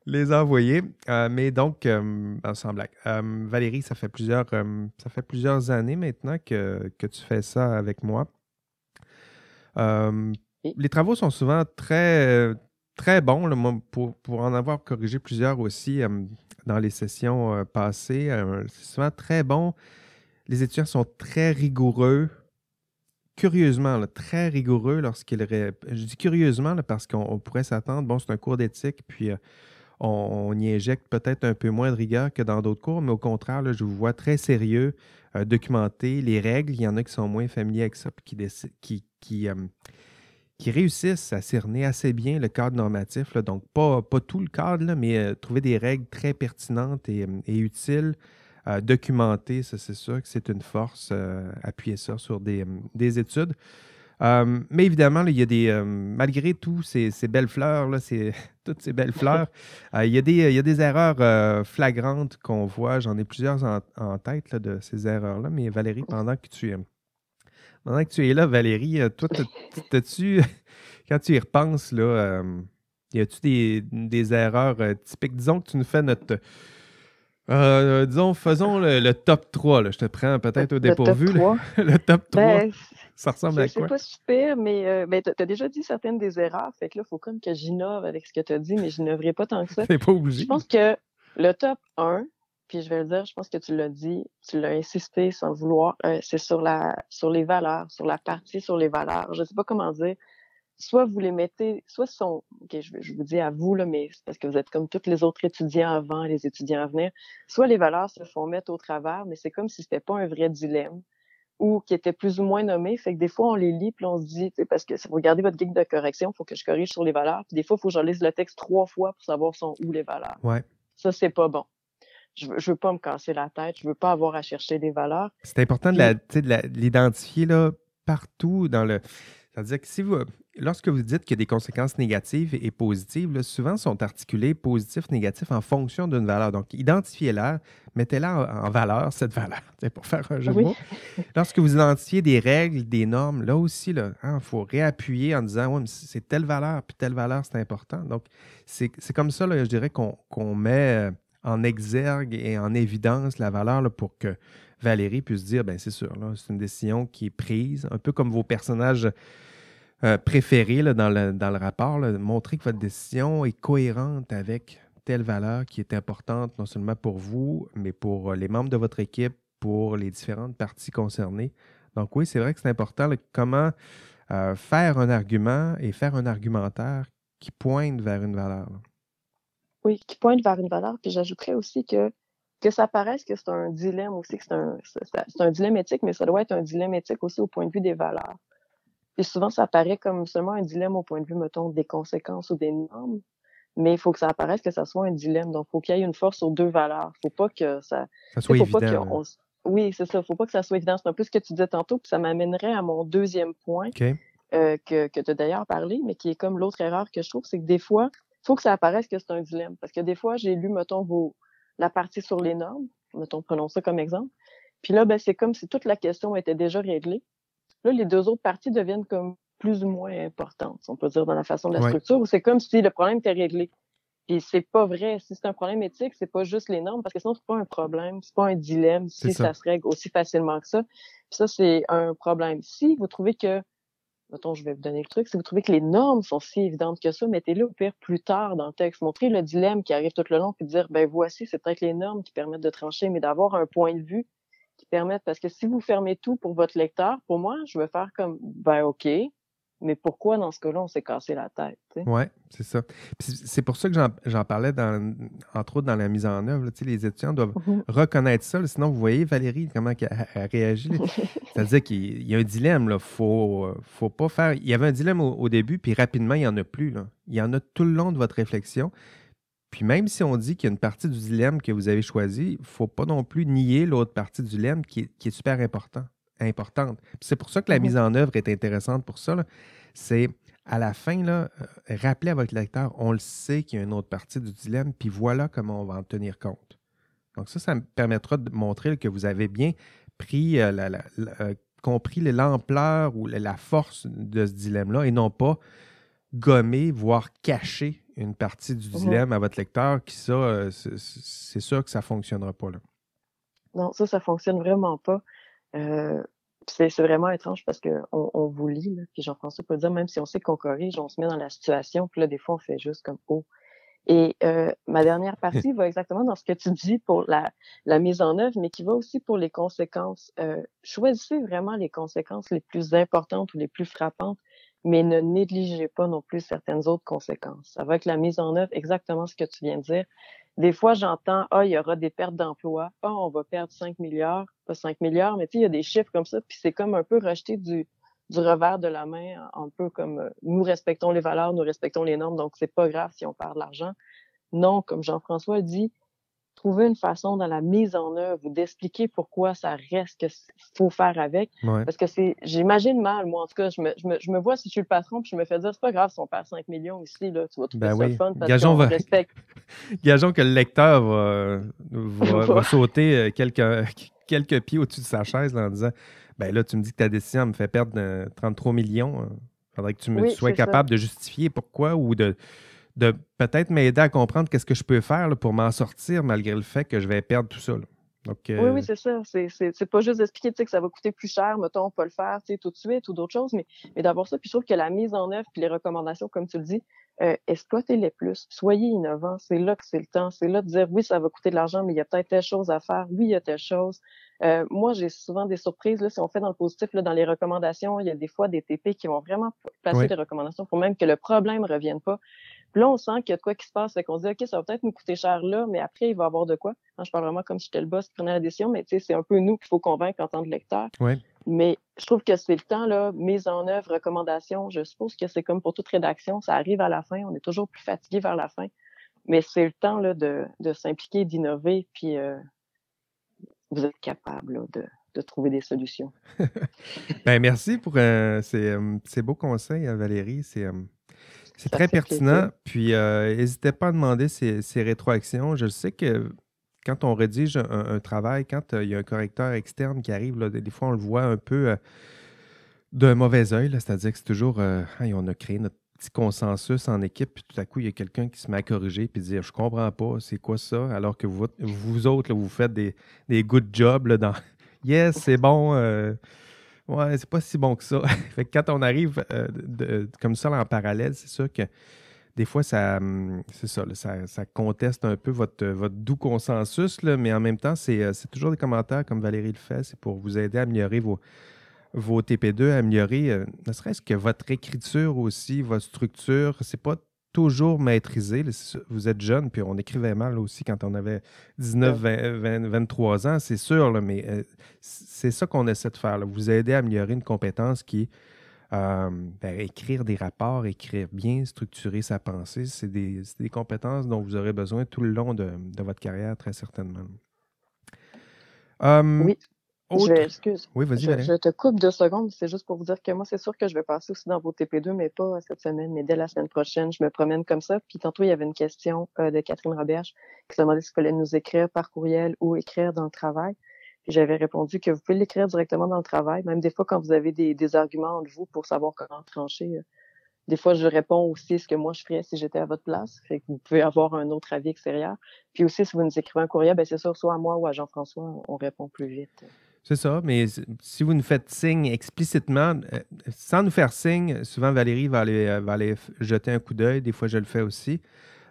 les envoyer. Euh, mais donc, euh, sans blague. Euh, Valérie, ça fait plusieurs, ça fait plusieurs années maintenant que, tu fais ça avec moi. Les travaux sont souvent très, très bons. pour, pour, en avoir corrigé plusieurs aussi dans les sessions passées, c'est souvent très bon. Les étudiants sont très rigoureux curieusement, très rigoureux lorsqu'ils. Je dis curieusement parce qu'on pourrait s'attendre, bon, c'est un cours d'éthique, puis on, y injecte peut-être un peu moins de rigueur que dans d'autres cours, mais au contraire, je vous vois très sérieux, euh, documenter les règles. Il y en a qui sont moins familiers avec ça, qui, qui, qui, euh, qui réussissent à cerner assez bien le cadre normatif. donc, pas, pas tout le cadre, mais euh, trouver des règles très pertinentes et, utiles. documenter, ça c'est sûr que c'est une force, appuyer ça sur des, des études. Euh, mais évidemment, il y a des, euh, malgré tout ces, belles fleurs, là, toutes ces belles fleurs, euh, il, y a des, il y a des erreurs flagrantes qu'on voit. J'en ai plusieurs en, tête de ces erreurs-là. Mais Valérie, pendant que tu, pendant que tu es là, Valérie, toi, tu quand tu y repenses, là, y a-tu des, des, erreurs typiques? Disons que tu nous fais notre. disons, faisons le, top 3. Je te prends peut-être au dépourvu. Le top 3. Ça ressemble à quoi? C'est pas super, mais, euh, ben, tu as déjà dit certaines des erreurs. Fait que là, il faut comme que j'innove avec ce que tu as dit, mais je n'innoverai pas tant que ça. C'est pas obligé. Je pense que le top 1, puis je vais le dire, je pense que tu l'as dit, tu l'as insisté sans vouloir, euh, c'est sur la sur les valeurs, sur la partie sur les valeurs. Je sais pas comment dire. Soit vous les mettez, soit sont, ok, je, je vous dis à vous, là, mais c'est parce que vous êtes comme tous les autres étudiants avant, les étudiants à venir, soit les valeurs se font mettre au travers, mais c'est comme si c'était pas un vrai dilemme ou qui étaient plus ou moins nommés. Fait que des fois, on les lit, puis on se dit, parce que si vous regardez votre guide de correction, il faut que je corrige sur les valeurs. Puis des fois, il faut que je lise le texte trois fois pour savoir sont où les valeurs. Ouais. Ça, c'est pas bon. Je veux, veux pas me casser la tête. Je veux pas avoir à chercher des valeurs. C'est important de l'identifier là, partout dans le. C'est-à-dire que si vous. lorsque vous dites qu'il y a des conséquences négatives et positives, là, souvent sont articulées positif, négatif en fonction d'une valeur. Donc, identifiez-la, mettez-la en, valeur, cette valeur, pour faire un jeu de mots. Lorsque vous identifiez des règles, des normes, là aussi, il hein, faut réappuyer en disant, oui, c'est telle valeur, puis telle valeur, c'est important. Donc, c'est comme ça, là, je dirais, qu'on met en exergue et en évidence la valeur pour que Valérie puisse dire, ben c'est sûr, c'est une décision qui est prise, un peu comme vos personnages euh, préférés dans, le, rapport, montrer que votre décision est cohérente avec telle valeur qui est importante non seulement pour vous, mais pour les membres de votre équipe, pour les différentes parties concernées. Donc oui, c'est vrai que c'est important comment euh, faire un argument et faire un argumentaire qui pointe vers une valeur. Oui, qui pointe vers une valeur. Puis j'ajouterais aussi que que ça paraisse que c'est un dilemme aussi, que c'est un, c'est un dilemme éthique, mais ça doit être un dilemme éthique aussi au point de vue des valeurs. Puis souvent, ça apparaît comme seulement un dilemme au point de vue, mettons, des conséquences ou des normes, mais il faut que ça apparaisse que ça soit un dilemme. Donc, il faut qu'il y ait une force aux deux valeurs. faut pas que ça... Ça soit évident. oui, c'est ça. faut pas que ça soit évident. C'est un peu ce que tu disais tantôt, puis ça m'amènerait à mon deuxième point, euh, que, que tu as d'ailleurs parlé, mais qui est comme l'autre erreur que je trouve, c'est que des fois, faut que ça apparaisse que c'est un dilemme. Parce que des fois, j'ai lu, mettons, vos, la partie sur les normes, mettons, prenons ça comme exemple. Puis là, ben, c'est comme si toute la question était déjà réglée. Là, les deux autres parties deviennent comme plus ou moins importantes, on peut dire, dans la façon de la structure, c'est comme si le problème était réglé. Puis c'est pas vrai. Si c'est un problème éthique, c'est pas juste les normes, parce que sinon, c'est pas un problème, c'est pas un dilemme si ça. ça. se règle aussi facilement que ça. Puis ça, c'est un problème. Si vous trouvez que mettons, je vais vous donner le truc, si vous trouvez que les normes sont si évidentes que ça, mettez-les au pire plus tard dans le texte. Montrez le dilemme qui arrive tout le long, puis dire, ben voici, c'est peut-être les normes qui permettent de trancher, mais d'avoir un point de vue qui permette, parce que si vous fermez tout pour votre lecteur, pour moi, je vais faire comme, ben OK, mais pourquoi dans ce cas-là, on s'est cassé la tête? Oui, c'est ça. C'est pour ça que j'en parlais, dans, entre autres, dans la mise en œuvre. les étudiants doivent mm-hmm. reconnaître ça. sinon, vous voyez Valérie, comment elle, réagit. C'est-à-dire qu'il y a un dilemme. Il ne faut, faut pas faire. Il y avait un dilemme au, début, puis rapidement, il n'y en a plus. Là. Il y en a tout le long de votre réflexion. Puis même si on dit qu'il y a une partie du dilemme que vous avez choisi, il ne faut pas non plus nier l'autre partie du dilemme qui est, qui est super important importante. C'est pour ça que la mise en œuvre est intéressante pour ça. C'est à la fin, là, euh, rappeler à votre lecteur, on le sait qu'il y a une autre partie du dilemme, puis voilà comment on va en tenir compte. Donc ça, ça me permettra de montrer que vous avez bien pris, euh, la, euh, compris l'ampleur ou la force de ce dilemme-là et non pas gommer, voire cacher une partie du dilemme à votre lecteur, qui ça, c'est sûr que ça ne fonctionnera pas. Là. Non, ça, ça ne fonctionne vraiment pas. Euh, c'est vraiment étrange parce qu'on on vous lit, là, puis Jean-François peut dire, même si on sait qu'on corrige, on se met dans la situation, puis là, des fois, on fait juste comme oh. Et euh, ma dernière partie va exactement dans ce que tu dis pour la, la mise en œuvre, mais qui va aussi pour les conséquences. Euh, choisissez vraiment les conséquences les plus importantes ou les plus frappantes, mais ne négligez pas non plus certaines autres conséquences. Avec la mise en œuvre, exactement ce que tu viens de dire, des fois, j'entends, ah, il y aura des pertes d'emploi. Ah, on va perdre 5 milliards. Pas 5 milliards, mais tu sais, il y a des chiffres comme ça. Puis c'est comme un peu rejeter du, du revers de la main, un peu comme euh, nous respectons les valeurs, nous respectons les normes, donc c'est pas grave si on perd de l'argent. Non, comme Jean-François dit, trouver une façon dans la mise en œuvre ou d'expliquer pourquoi ça reste qu'il faut faire avec. Parce que c'est, j'imagine mal, moi, en tout cas, je me, je me, je me vois si je suis le patron, puis je me fais dire, c'est pas grave si on perd 5 millions ici, là, tu vas trouver ben ça fun parce Gageons qu'on respecte. Gageons que le lecteur va, va, sauter euh, quelques, quelques pieds au-dessus de sa chaise en disant, ben là, tu me dis que ta décision me fait perdre 33 euh, millions. Il faudrait que tu me sois capable de justifier pourquoi ou de de peut-être m'aider à comprendre qu'est-ce que je peux faire pour m'en sortir malgré le fait que je vais perdre tout ça. Donc, Oui, oui, euh, c'est ça. C'est pas juste d'expliquer que ça va coûter plus cher, mettons, pas le faire tout de suite ou d'autres choses, mais, mais d'avoir ça. Puis je trouve que la mise en œuvre puis les recommandations, comme tu le dis, euh, exploitez-les plus. Soyez innovants. C'est là que c'est le temps. C'est là de dire oui, ça va coûter de l'argent, mais il y a peut-être telle chose à faire. Oui, il y a telle chose. Euh, moi, j'ai souvent des surprises. Là, si on fait dans le positif, là, dans les recommandations, il y a des fois des TP qui vont vraiment placer des recommandations pour même que le problème ne revienne pas. Puis là, on sent qu'il y a de quoi qui se passe, c'est qu'on se dit, OK, ça va peut-être nous coûter cher là, mais après, il va y avoir de quoi. je parle vraiment comme si j'étais le boss qui prenait la décision, mais tu sais, c'est un peu nous qu'il faut convaincre en tant que lecteur. Mais je trouve que c'est le temps, là, mise en œuvre, recommandation. Je suppose que c'est comme pour toute rédaction, ça arrive à la fin, on est toujours plus fatigué vers la fin. Mais c'est le temps là, de, de s'impliquer, d'innover, puis euh, vous êtes capable de, de trouver des solutions. ben, merci pour ces, beaux conseils, Valérie. C'est c'est très pertinent. Puis, n'hésitez pas à demander ces, rétroactions. Je sais que quand on rédige un, travail, quand il y a un correcteur externe qui arrive, des, fois, on le voit un peu d'un mauvais œil. C'est-à-dire que c'est toujours, on a créé notre petit consensus en équipe, puis tout à coup, il y a quelqu'un qui se met à corriger puis dire Je comprends pas, c'est quoi ça? Alors que vous, vous autres, vous faites des, des good jobs là, dans Yes, c'est bon. Euh, ouais, c'est pas si bon que ça. fait que quand on arrive euh, comme ça en parallèle, c'est sûr que des fois, ça, hum, c'est ça, ça, conteste un peu votre, votre doux consensus, là, mais en même temps, euh, c'est, toujours des commentaires comme Valérie le fait, c'est pour vous aider à améliorer vos, vos TP2, à améliorer euh, ne serait-ce que votre écriture aussi, votre structure. C'est pas toujours maîtrisé. Vous êtes jeune, puis on écrivait mal aussi quand on avait 19, 20, 23 ans, c'est sûr, mais euh, c'est ça qu'on essaie de faire. Vous aider à améliorer une compétence qui est euh, ben, écrire des rapports, écrire bien, structurer sa pensée. C'est des, compétences dont vous aurez besoin tout le long de, votre carrière, très certainement. oui. Je, excuse. Oui, vas-y, je, te coupe deux secondes. C'est juste pour vous dire que moi, c'est sûr que je vais passer aussi dans vos TP2, mais pas cette semaine, mais dès la semaine prochaine. Je me promène comme ça. Puis tantôt, il y avait une question euh, de Catherine Roberge qui se demandait s'il fallait nous écrire par courriel ou écrire dans le travail. Puis j'avais répondu que vous pouvez l'écrire directement dans le travail, même des fois quand vous avez des, des arguments entre vous pour savoir comment trancher. Euh. Des fois, je réponds aussi ce que moi je ferais si j'étais à votre place. Fait que vous pouvez avoir un autre avis extérieur. Puis aussi, si vous nous écrivez un courriel, ben c'est sûr, soit à moi ou à Jean-François, on répond plus vite. C'est ça, mais si vous nous faites signe explicitement, euh, sans nous faire signe, souvent Valérie va aller, euh, va aller jeter un coup d'œil, des fois je le fais aussi.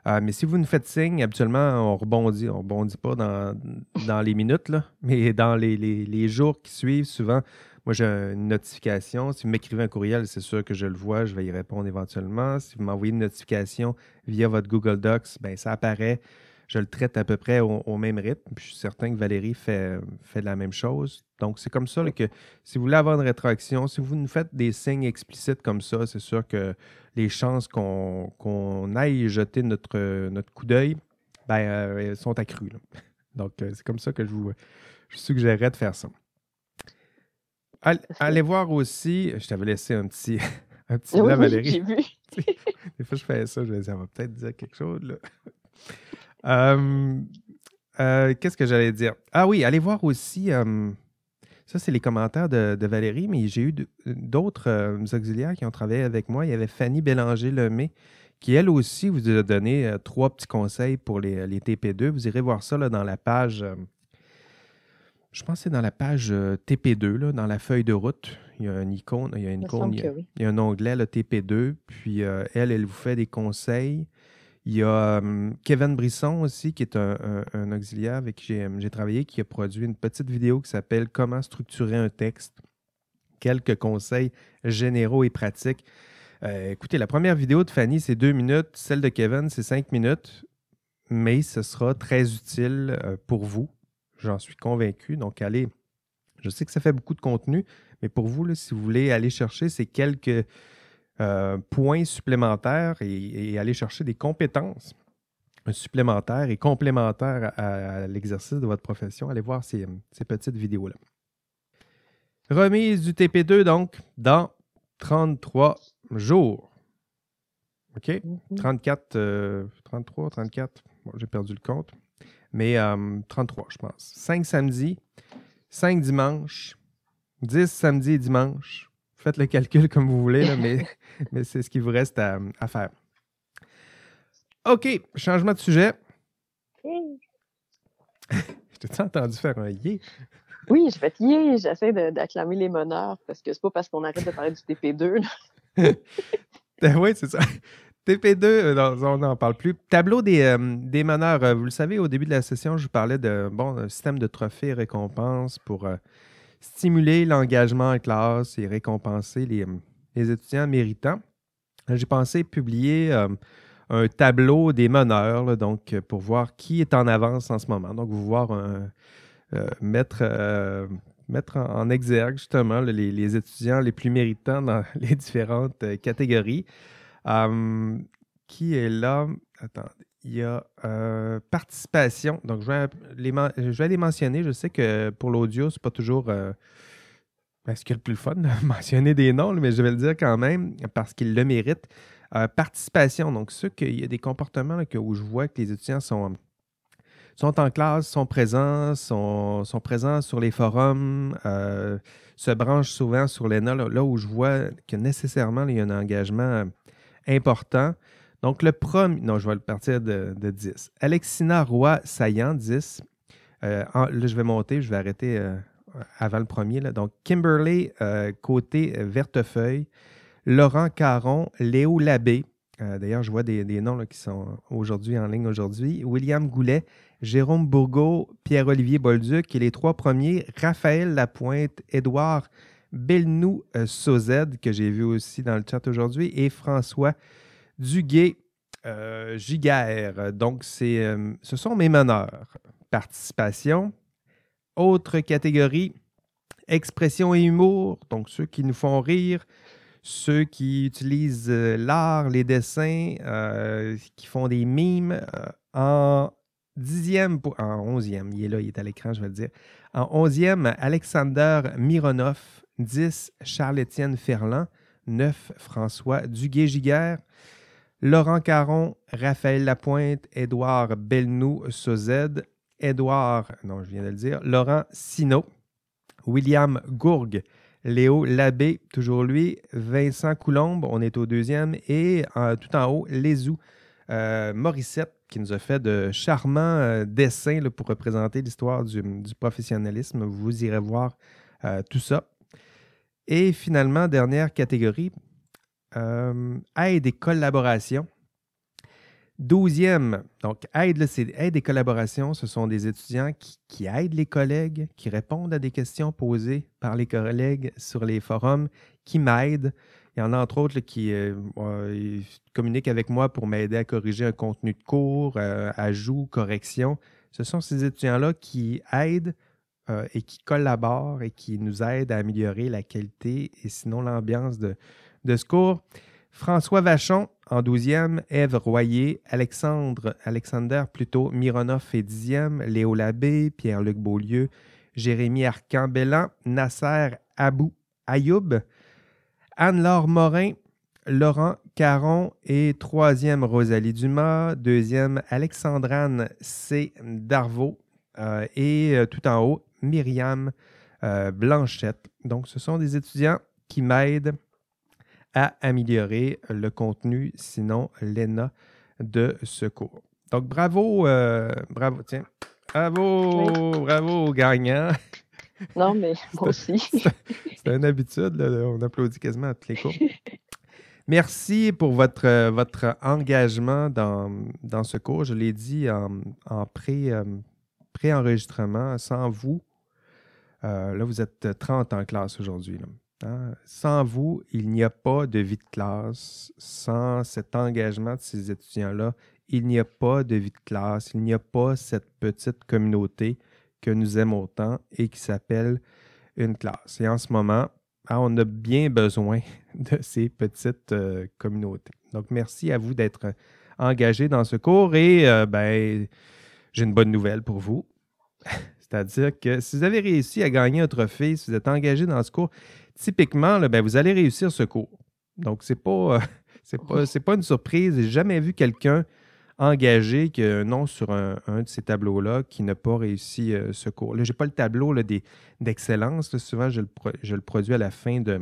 Euh, mais si vous nous faites signe, habituellement, on rebondit. On rebondit pas dans, dans les minutes, là, mais dans les, les, jours qui suivent, souvent, moi j'ai une notification. Si vous m'écrivez un courriel, c'est sûr que je le vois, je vais y répondre éventuellement. Si vous m'envoyez une notification via votre Google Docs, ben, ça apparaît je le traite à peu près au, même rythme. je suis certain que Valérie fait, fait la même chose. Donc, c'est comme ça que si vous voulez avoir une rétroaction, si vous nous faites des signes explicites comme ça, c'est sûr que les chances qu'on aille jeter notre, notre coup d'œil ben, euh, sont accrues. Donc, euh, c'est comme ça que je vous je suggérerais de faire ça. Allez, voir aussi, je t'avais laissé un petit, un petit oui, Valérie. Vu. Des fois, je fais ça, je vais dire, on va peut-être dire quelque chose. Là. Euh, euh, qu'est-ce que j'allais dire? Ah oui, allez voir aussi. Euh, ça, c'est les commentaires de, Valérie, mais j'ai eu d'autres auxiliaires qui ont travaillé avec moi. Il y avait Fanny Bélanger-Lemay, qui elle aussi vous a donné trois petits conseils pour les, TP2. Vous irez voir ça là, dans la page. je pense que c'est dans la page TP2, dans la feuille de route. Il y a une icône, il y a une icône, il y a, un onglet, le TP2. Puis elle, elle vous fait des conseils. Il y a Kevin Brisson aussi, qui est un, auxiliaire avec qui j'ai travaillé, qui a produit une petite vidéo qui s'appelle Comment structurer un texte. Quelques conseils généraux et pratiques. Euh, écoutez, la première vidéo de Fanny, c'est deux minutes. Celle de Kevin, c'est cinq minutes. Mais ce sera très utile euh, pour vous. J'en suis convaincu. Donc, allez. Je sais que ça fait beaucoup de contenu, mais pour vous, si vous voulez aller chercher ces quelques euh, points supplémentaires et, aller chercher des compétences supplémentaires et complémentaires à, l'exercice de votre profession, allez voir ces, petites vidéos-là. Remise du TP2, donc, dans 33 jours. OK? 34, 33, 34, j'ai perdu le compte, mais 33, euh, je pense. 5 samedis, 5 dimanches, 10 samedis et dimanches, Faites le calcul comme vous voulez, mais, mais c'est ce qui vous reste à, faire. OK, changement de sujet. je t'ai entendu faire un yé? Oui, je fais yé, j'essaie d'acclamer les meneurs parce que c'est pas parce qu'on arrête de parler du TP2. Ben oui, c'est ça. TP2, euh, on n'en parle plus. Tableau des, euh, des meneurs. Euh, vous le savez, au début de la session, je vous parlais de bon, système de trophées et récompenses pour stimuler l'engagement en classe et récompenser les, étudiants méritants. J'ai pensé publier euh, un tableau des meneurs, donc pour voir qui est en avance en ce moment. Donc, vous voir euh, mettre, euh, mettre en, exergue justement les, étudiants les plus méritants dans les différentes catégories. qui est là? Attendez, il y a participation. Donc, je vais, les je vais les mentionner. Je sais que pour l'audio, c'est pas toujours ben, ce qui est le plus fun de mentionner des noms, mais je vais le dire quand même parce qu'ils le méritent. participation, donc ceux qu'il y a des comportements que, où je vois que les étudiants sont sont en classe, sont présents, sont, sont présents sur les forums, euh, se branchent souvent sur l'ENA, là, où je vois que nécessairement, il y a un engagement important. Donc, le premier, non, je vais le partir de, 10. Alexina Roy Saillant, 10. Euh, là, je vais monter, je vais arrêter euh, avant le premier. Là. Donc, Kimberly côté Vertefeuille, Laurent Caron, Léo Labbé. D'ailleurs, je vois des, noms qui sont aujourd'hui en ligne aujourd'hui. William Goulet, Jérôme Bourgault, Pierre-Olivier Bolduc et les trois premiers, Raphaël Lapointe, Édouard Belnou euh, Sauzed, que j'ai vu aussi dans le chat aujourd'hui, et François Duguay euh, Giguère. Donc, c'est, euh, ce sont mes meneurs. Participation. Autre catégorie, expression et humour, donc ceux qui nous font rire, ceux qui utilisent l'art, les dessins, qui font des mimes en Dixième, en onzième, il est là, il est à l'écran, je vais le dire. En onzième, Alexander Mironov. Dix, Charles-Étienne Ferland. Neuf, François Duguay-Giguère. Laurent Caron, Raphaël Lapointe, Édouard Belnou Sozed, Édouard, non, je viens de le dire, Laurent Sino, William Gourgue, Léo Labbé, toujours lui, Vincent Coulombe, on est au deuxième, et tout en haut, Lézou euh, Morissette, qui nous a fait de charmants euh, dessins pour représenter l'histoire du, professionnalisme. Vous irez voir euh, tout ça. Et finalement, dernière catégorie, aide et collaboration. Douzième, donc aide, aide et collaboration, ce sont des étudiants qui, aident les collègues, qui répondent à des questions posées par les collègues sur les forums, qui m'aident. Il y en a entre autres qui euh, communiquent avec moi pour m'aider à corriger un contenu de cours, euh, ajout, correction. Ce sont ces étudiants-là qui aident euh, et qui collaborent et qui nous aident à améliorer la qualité et sinon l'ambiance de, ce cours. François Vachon en 12e, Ève Royer, Alexandre, Alexander plutôt, Mironov et 10e, Léo Labbé, Pierre-Luc Beaulieu, Jérémy Arcambellan, Nasser Abou Ayoub, Anne-Laure Morin, Laurent Caron et troisième Rosalie Dumas, deuxième Alexandrane C. Darvaux euh, et euh, tout en haut Myriam euh, Blanchette. Donc ce sont des étudiants qui m'aident à améliorer le contenu, sinon l'ENA de ce cours. Donc bravo, bravo, tiens, bravo, bravo aux gagnants. Non, mais moi aussi. C'est une habitude, on applaudit quasiment à tous les cours. Merci pour votre, euh, votre engagement dans, dans, ce cours. Je l'ai dit en, en pré, euh, pré-enregistrement. Sans vous, euh, là, vous êtes 30 en classe aujourd'hui. Hein? Sans vous, il n'y a pas de vie de classe. Sans cet engagement de ces étudiants-là, il n'y a pas de vie de classe. Il n'y a pas cette petite communauté que nous aimons autant et qui s'appelle une classe. Et en ce moment, ah, on a bien besoin de ces petites euh, communautés. Donc, merci à vous d'être engagés dans ce cours et euh, ben, j'ai une bonne nouvelle pour vous. C'est-à-dire que si vous avez réussi à gagner un trophée, si vous êtes engagé dans ce cours, typiquement, ben, vous allez réussir ce cours. Donc, ce n'est pas, pas, pas une surprise. J'ai jamais vu quelqu'un engagé que non sur un, de ces tableaux-là qui n'a pas réussi euh, ce cours. Là, je n'ai pas le tableau d'excellence. Souvent, je le, je le, produis à la fin, de,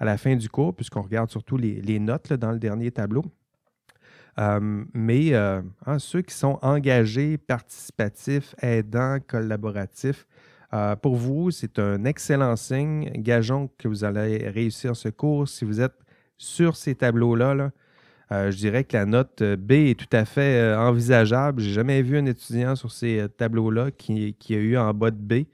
à la fin du cours, puisqu'on regarde surtout les, notes dans le dernier tableau. Euh, mais euh, hein, ceux qui sont engagés, participatifs, aidants, collaboratifs, pour vous, c'est un excellent signe. Gageons que vous allez réussir ce cours. Si vous êtes sur ces tableaux-là, là, euh, je dirais que la note euh, B est tout à fait euh, envisageable. Je n'ai jamais vu un étudiant sur ces tableaux-là qui, a eu en bas de B.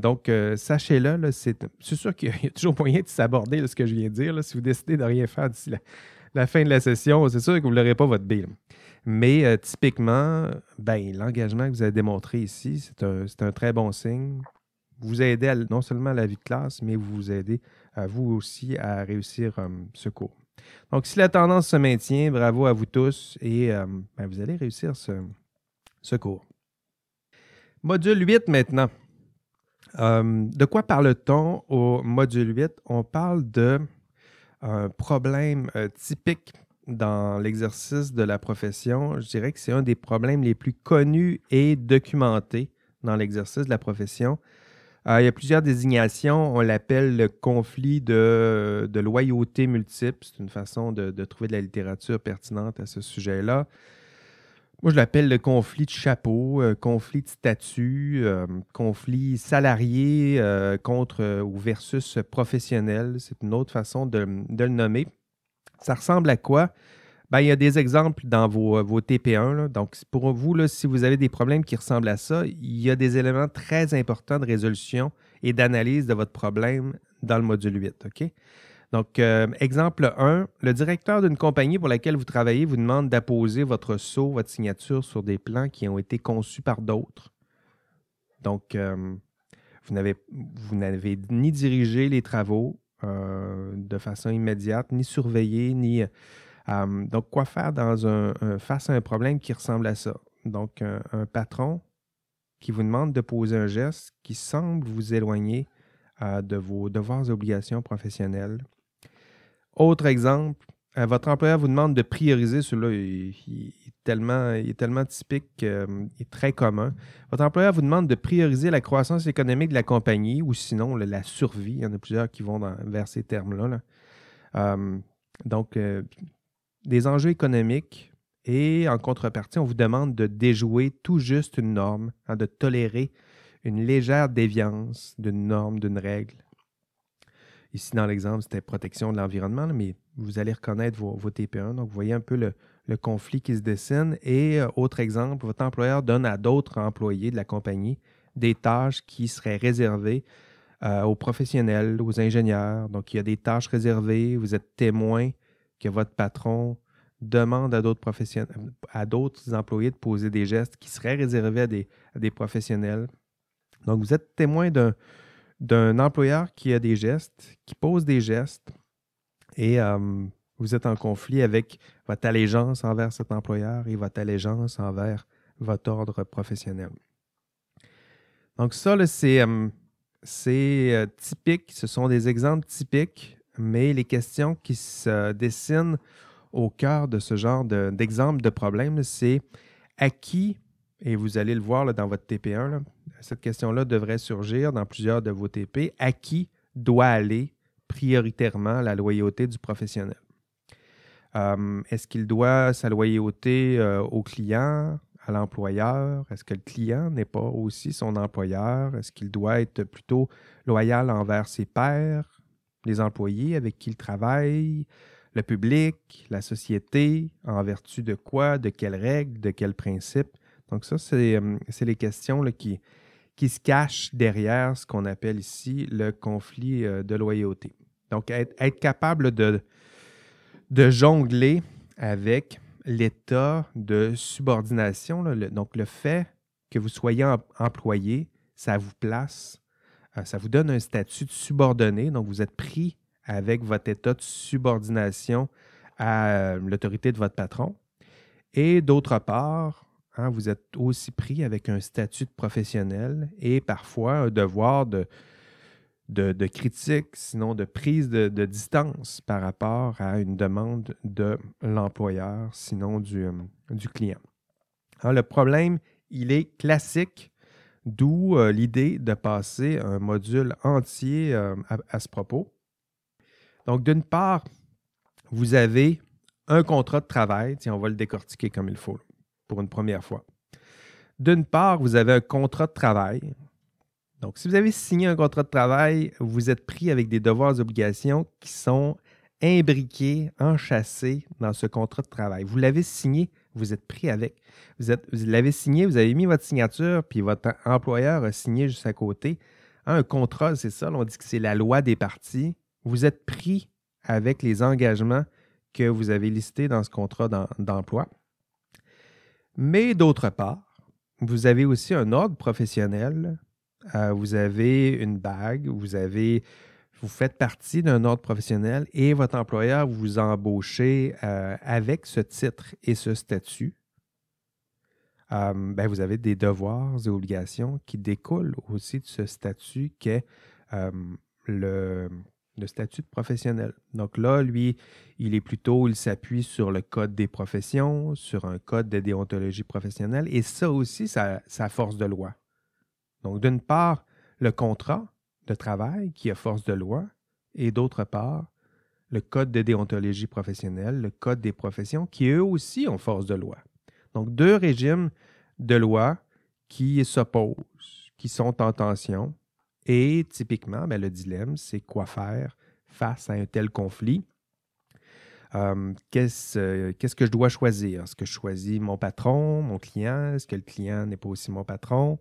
donc, sachez-le, c'est sûr qu'il y, a toujours moyen de s'aborder ce que je viens de dire. si vous décidez de rien faire d'ici la, fin de la session, c'est sûr que vous n'aurez pas votre B. Mais typiquement, ben, l'engagement que vous avez démontré ici, c'est un, très bon signe. Vous aidez non seulement à la vie de classe, mais vous vous aidez à vous aussi à réussir ce cours. Donc, si la tendance se maintient, bravo à vous tous et euh, ben, vous allez réussir ce, ce cours. Module 8 maintenant. Euh, de quoi parle-t-on au module 8? On parle de un problème euh, typique dans l'exercice de la profession. Je dirais que c'est un des problèmes les plus connus et documentés dans l'exercice de la profession. Euh, il y a plusieurs désignations. On l'appelle le conflit de, loyauté multiple. C'est une façon de, trouver de la littérature pertinente à ce sujet-là. Moi, je l'appelle le conflit de chapeau, euh, conflit de statut, euh, conflit salarié contre ou versus professionnel. C'est une autre façon de, de, le nommer. Ça ressemble à quoi? Ben, il y a des exemples dans vos, vos TP1. Donc, pour vous, là, si vous avez des problèmes qui ressemblent à ça, il y a des éléments très importants de résolution et d'analyse de votre problème dans le module 8. OK? Donc, euh, exemple 1, le directeur d'une compagnie pour laquelle vous travaillez vous demande d'apposer votre sceau, votre signature sur des plans qui ont été conçus par d'autres. Donc, euh, vous n'avez ni dirigé les travaux euh, de façon immédiate, ni surveillé, ni donc, quoi faire dans un, face à un problème qui ressemble à ça? Donc, un, patron qui vous demande de poser un geste qui semble vous éloigner euh, de vos devoirs et obligations professionnelles. Autre exemple, euh, votre employeur vous demande de prioriser, celui-là il, est tellement, typique, il est très commun. Votre employeur vous demande de prioriser la croissance économique de la compagnie ou sinon la survie. Il y en a plusieurs qui vont vers ces termes-là. donc, euh, des enjeux économiques et en contrepartie, on vous demande de déjouer tout juste une norme, hein, de tolérer une légère déviance d'une norme, d'une règle. Ici, dans l'exemple, c'était protection de l'environnement, mais vous allez reconnaître vos, TP1. Donc, vous voyez un peu le, conflit qui se dessine. Et euh, autre exemple, votre employeur donne à d'autres employés de la compagnie des tâches qui seraient réservées euh, aux professionnels, aux ingénieurs. Donc, il y a des tâches réservées, vous êtes témoin que votre patron demande à d'autres professionnels, à d'autres employés de poser des gestes qui seraient réservés à des, professionnels. Donc, vous êtes témoin d'un, employeur qui a des gestes, qui pose des gestes, et euh, vous êtes en conflit avec votre allégeance envers cet employeur et votre allégeance envers votre ordre professionnel. Donc, ça, c'est, euh, euh, typique, ce sont des exemples typiques mais les questions qui se dessinent au cœur de ce genre d'exemple de, problème, c'est à qui, et vous allez le voir dans votre TP1, cette question-là devrait surgir dans plusieurs de vos TP, à qui doit aller prioritairement la loyauté du professionnel? Euh, est-ce qu'il doit sa loyauté euh, au client, à l'employeur? Est-ce que le client n'est pas aussi son employeur? Est-ce qu'il doit être plutôt loyal envers ses pairs? les employés avec qui il travaille, le public, la société, en vertu de quoi, de quelles règles, de quels principes? Donc ça, c'est les questions qui, se cachent derrière ce qu'on appelle ici le conflit euh, de loyauté. Donc, être, capable de, de jongler avec l'état de subordination, donc le fait que vous soyez employé, ça vous place euh, ça vous donne un statut de subordonné, donc vous êtes pris avec votre état de subordination à euh, l'autorité de votre patron. Et d'autre part, hein, vous êtes aussi pris avec un statut de professionnel et parfois un devoir de, de, critique, sinon de prise de, distance par rapport à une demande de l'employeur, sinon du, euh, du client. Le problème, il est classique D'où euh, l'idée de passer un module entier euh, à, ce propos. Donc, d'une part, vous avez un contrat de travail. Tiens, on va le décortiquer comme il faut pour une première fois. D'une part, vous avez un contrat de travail. Donc, si vous avez signé un contrat de travail, vous êtes pris avec des devoirs et obligations qui sont imbriqués, enchâssés dans ce contrat de travail. Vous l'avez signé, vous êtes pris avec. Vous, l'avez signé, vous avez mis votre signature, puis votre employeur a signé juste à côté. Un contrat, c'est ça, on dit que c'est la loi des parties. Vous êtes pris avec les engagements que vous avez listés dans ce contrat d'emploi. Mais d'autre part, vous avez aussi un ordre professionnel. Euh, vous avez une bague, vous avez vous faites partie d'un ordre professionnel et votre employeur vous embauchez euh, avec ce titre et ce statut, euh, ben, vous avez des devoirs et obligations qui découlent aussi de ce statut qu'est le, le, statut professionnel. Donc là, lui, il est plutôt, il s'appuie sur le code des professions, sur un code de déontologie professionnelle, et ça aussi, ça, ça force de loi. Donc, d'une part, le contrat, de travail qui a force de loi, et d'autre part, le Code de déontologie professionnelle, le Code des professions, qui eux aussi ont force de loi. Donc, deux régimes de loi qui s'opposent, qui sont en tension. Et typiquement, ben, le dilemme, c'est quoi faire face à un tel conflit? Euh, qu'est-ce, que je dois choisir? Est-ce que je choisis mon patron, mon client? Est-ce que le client n'est pas aussi mon patron?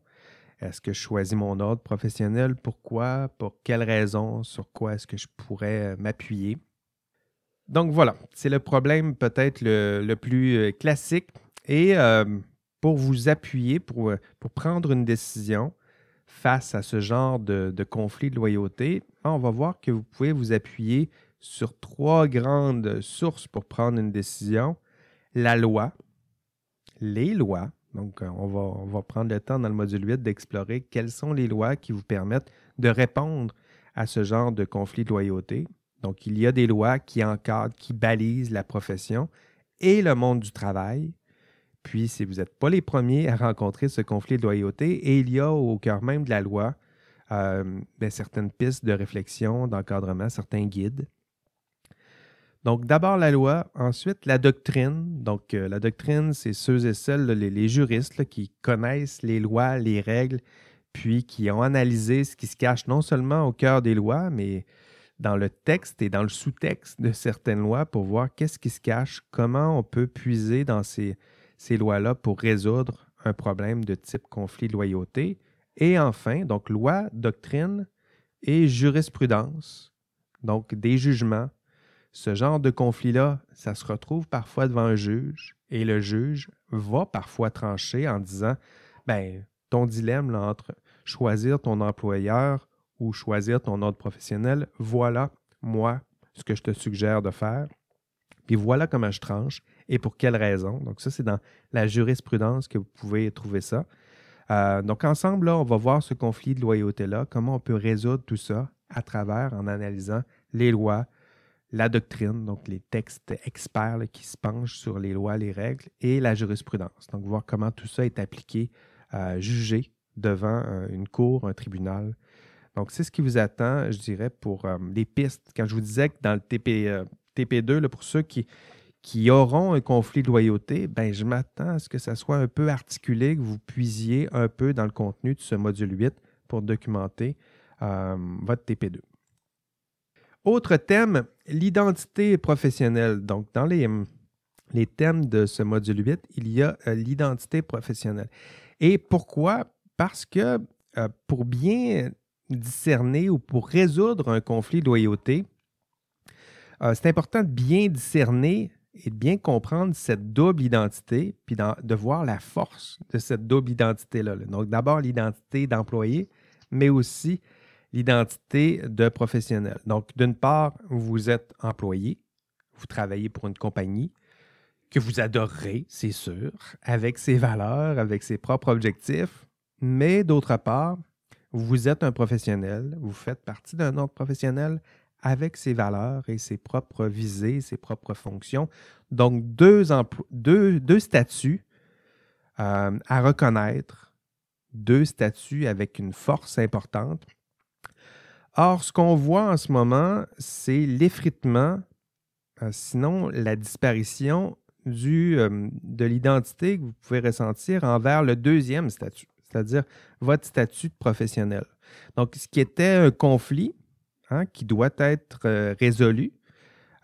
Est-ce que je choisis mon ordre professionnel? Pourquoi? Pour quelles raisons? Sur quoi est-ce que je pourrais euh, m'appuyer? Donc voilà, c'est le problème peut-être le, plus euh, classique. Et pour vous appuyer, pour, prendre une décision face à ce genre de, conflit de loyauté, on va voir que vous pouvez vous appuyer sur trois grandes sources pour prendre une décision. La loi, les lois donc, euh, on va, on va prendre le temps dans le module 8 d'explorer quelles sont les lois qui vous permettent de répondre à ce genre de conflit de loyauté. Donc, il y a des lois qui encadrent, qui balisent la profession et le monde du travail. Puis, si vous n'êtes pas les premiers à rencontrer ce conflit de loyauté, et il y a au cœur même de la loi euh, ben, certaines pistes de réflexion, d'encadrement, certains guides. Donc, d'abord la loi, ensuite la doctrine. Donc, euh, la doctrine, c'est ceux et celles, les, juristes qui connaissent les lois, les règles, puis qui ont analysé ce qui se cache non seulement au cœur des lois, mais dans le texte et dans le sous-texte de certaines lois pour voir qu'est-ce qui se cache, comment on peut puiser dans ces, ces lois-là pour résoudre un problème de type conflit de loyauté. Et enfin, donc loi, doctrine et jurisprudence, donc des jugements ce genre de conflit-là, ça se retrouve parfois devant un juge et le juge va parfois trancher en disant ben ton dilemme entre choisir ton employeur ou choisir ton ordre professionnel, voilà moi ce que je te suggère de faire. Puis voilà comment je tranche et pour quelle raison. Donc ça, c'est dans la jurisprudence que vous pouvez trouver ça. Euh, donc ensemble, là, on va voir ce conflit de loyauté-là, comment on peut résoudre tout ça à travers, en analysant les lois, la doctrine, donc les textes experts qui se penchent sur les lois, les règles, et la jurisprudence. Donc, voir comment tout ça est appliqué, euh, jugé devant euh, une cour, un tribunal. Donc, c'est ce qui vous attend, je dirais, pour les pistes. Quand je vous disais que dans le TP, TP2, là, pour ceux qui, auront un conflit de loyauté, ben, je m'attends à ce que ça soit un peu articulé, que vous puisiez un peu dans le contenu de ce module 8 pour documenter votre TP2. Autre thème, l'identité professionnelle. Donc, dans les, les, thèmes de ce module 8, il y a euh, l'identité professionnelle. Et pourquoi? Parce que euh, pour bien discerner ou pour résoudre un conflit de loyauté, euh, c'est important de bien discerner et de bien comprendre cette double identité, puis de voir la force de cette double identité-là. Donc, d'abord, l'identité d'employé, mais aussi l'identité de professionnel. Donc, d'une part, vous êtes employé, vous travaillez pour une compagnie que vous adorerez, c'est sûr, avec ses valeurs, avec ses propres objectifs, mais d'autre part, vous êtes un professionnel, vous faites partie d'un ordre professionnel avec ses valeurs et ses propres visées, ses propres fonctions. Donc, deux, statuts euh, à reconnaître, deux statuts avec une force importante Or, ce qu'on voit en ce moment, c'est l'effritement, euh, sinon la disparition du, euh, de l'identité que vous pouvez ressentir envers le deuxième statut, c'est-à-dire votre statut de professionnel. Donc, ce qui était un conflit hein, qui doit être euh, résolu,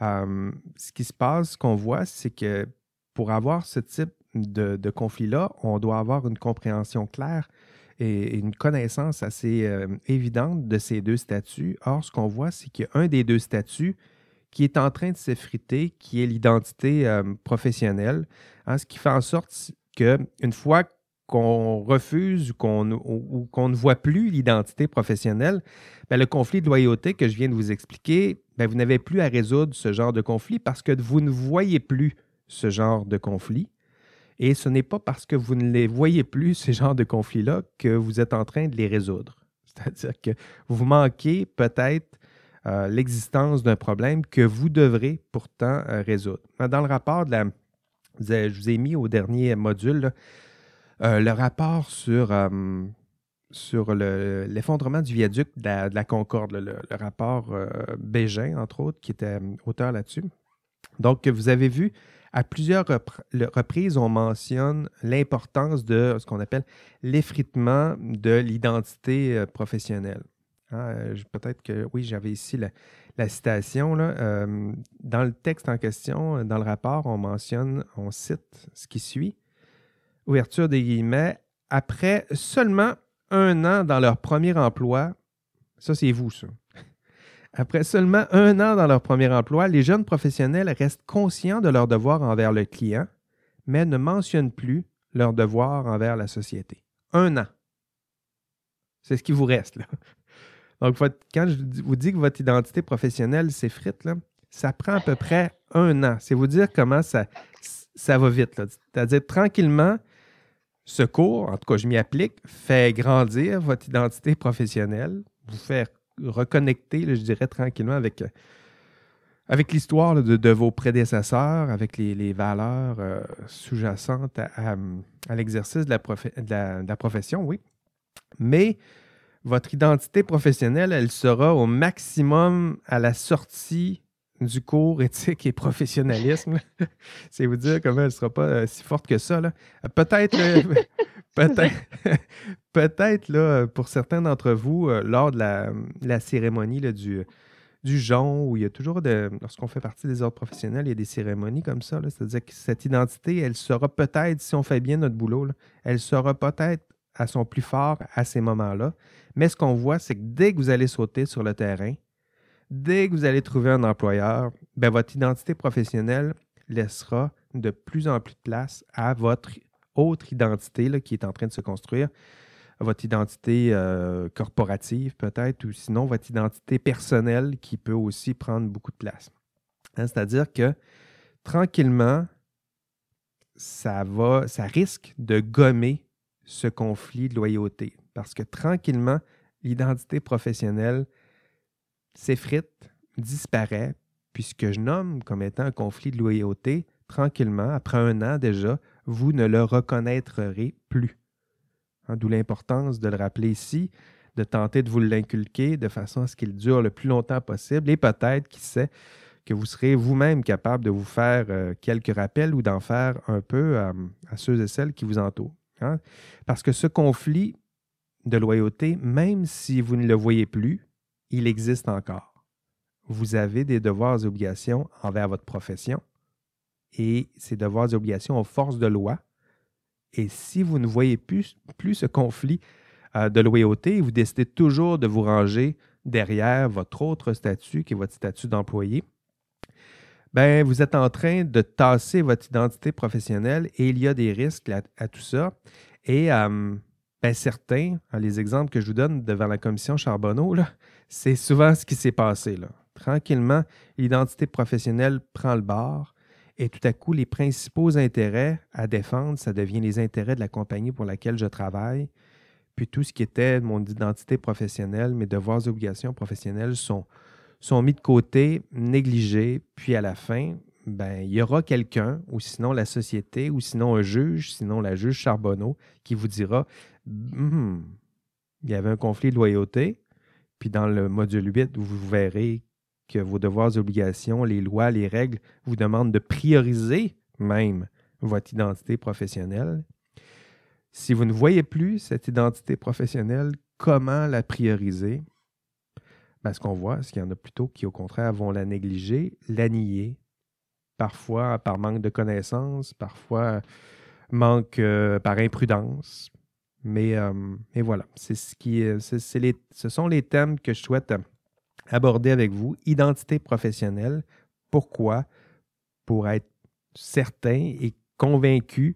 ce qui se passe, ce qu'on voit, c'est que pour avoir ce type de conflit-là, on doit avoir une compréhension claire et une connaissance assez euh, évidente de ces deux statuts. Or, ce qu'on voit, c'est qu'il y a un des deux statuts qui est en train de s'effriter, qui est l'identité euh, professionnelle, hein, ce qui fait en sorte qu'une fois qu'on refuse ou qu'on ne voit plus l'identité professionnelle, ben, le conflit de loyauté que je viens de vous expliquer, ben, vous n'avez plus à résoudre ce genre de conflit parce que vous ne voyez plus ce genre de conflit. Et ce n'est pas parce que vous ne les voyez plus, ces genres de conflits-là, que vous êtes en train de les résoudre. C'est-à-dire que vous manquez peut-être euh, l'existence d'un problème que vous devrez pourtant euh, résoudre. Dans le rapport de la... Je vous ai mis au dernier module euh, le rapport sur, sur l'effondrement du viaduc de la, Concorde, le, rapport Bégin, entre autres, qui était auteur là-dessus. Donc, vous avez vu à plusieurs reprises, on mentionne l'importance de ce qu'on appelle l'effritement de l'identité euh, professionnelle. Hein, euh, peut-être que, oui, j'avais ici la, citation. Euh, dans le texte en question, dans le rapport, on mentionne, on cite ce qui suit. Ouverture des guillemets. Après seulement un an dans leur premier emploi, ça c'est vous, ça. Après seulement un an dans leur premier emploi, les jeunes professionnels restent conscients de leurs devoirs envers le client, mais ne mentionnent plus leurs devoirs envers la société. Un an. C'est ce qui vous reste. Là. Donc, quand je vous dis que votre identité professionnelle s'effrite, ça prend à peu près un an. C'est vous dire comment ça, ça va vite. C'est-à-dire, tranquillement, ce cours, en tout cas, je m'y applique, fait grandir votre identité professionnelle, vous faire reconnecter, je dirais, tranquillement avec, euh, l'histoire de, vos prédécesseurs, avec les, valeurs euh, sous-jacentes à, l'exercice de, la profession, oui. Mais votre identité professionnelle, elle sera au maximum à la sortie du cours éthique et professionnalisme. C'est vous dire comment elle ne sera pas euh, si forte que ça. Peut-être Peut-être, peut-être là, pour certains d'entre vous, euh, lors de la, cérémonie du, du jonc, où il y a toujours, de, lorsqu'on fait partie des ordres professionnels, il y a des cérémonies comme ça. c'est-à-dire que cette identité, elle sera peut-être, si on fait bien notre boulot, elle sera peut-être à son plus fort à ces moments-là. Mais ce qu'on voit, c'est que dès que vous allez sauter sur le terrain, dès que vous allez trouver un employeur, ben, votre identité professionnelle laissera de plus en plus de place à votre autre identité qui est en train de se construire, votre identité euh, corporative peut-être, ou sinon votre identité personnelle qui peut aussi prendre beaucoup de place. Hein, c'est-à-dire que tranquillement, ça va, ça risque de gommer ce conflit de loyauté. Parce que tranquillement, l'identité professionnelle s'effrite, disparaît, puisque je nomme comme étant un conflit de loyauté, tranquillement, après un an déjà, vous ne le reconnaîtrez plus. Hein, d'où l'importance de le rappeler ici, de tenter de vous l'inculquer de façon à ce qu'il dure le plus longtemps possible et peut-être, qui sait, que vous serez vous-même capable de vous faire euh, quelques rappels ou d'en faire un peu à ceux et celles qui vous entourent. Hein. Parce que ce conflit de loyauté, même si vous ne le voyez plus, il existe encore. Vous avez des devoirs et obligations envers votre profession, et ces devoirs et obligations aux forces de loi. Et si vous ne voyez plus, ce conflit euh, de loyauté, vous décidez toujours de vous ranger derrière votre autre statut, qui est votre statut d'employé, ben, vous êtes en train de tasser votre identité professionnelle et il y a des risques à, tout ça. Et euh, ben, certains, hein, les exemples que je vous donne devant la commission Charbonneau, c'est souvent ce qui s'est passé. Là. Tranquillement, l'identité professionnelle prend le bord et tout à coup, les principaux intérêts à défendre, ça devient les intérêts de la compagnie pour laquelle je travaille. Puis tout ce qui était mon identité professionnelle, mes devoirs et obligations professionnelles sont, mis de côté, négligés. Puis à la fin, ben, il y aura quelqu'un, ou sinon la société, ou sinon un juge, sinon la juge Charbonneau, qui vous dira hum, il y avait un conflit de loyauté. Puis dans le module 8, vous verrez que vos devoirs et obligations, les lois, les règles vous demandent de prioriser même votre identité professionnelle. Si vous ne voyez plus cette identité professionnelle, comment la prioriser? Ben, ce qu'on voit, c'est qu'il y en a plutôt qui, au contraire, vont la négliger, la nier, parfois par manque de connaissances, parfois manque euh, par imprudence. Mais, euh, voilà, c'est ce qui, ce sont les thèmes que je souhaite aborder avec vous. Identité professionnelle. Pourquoi? Pour être certain et convaincu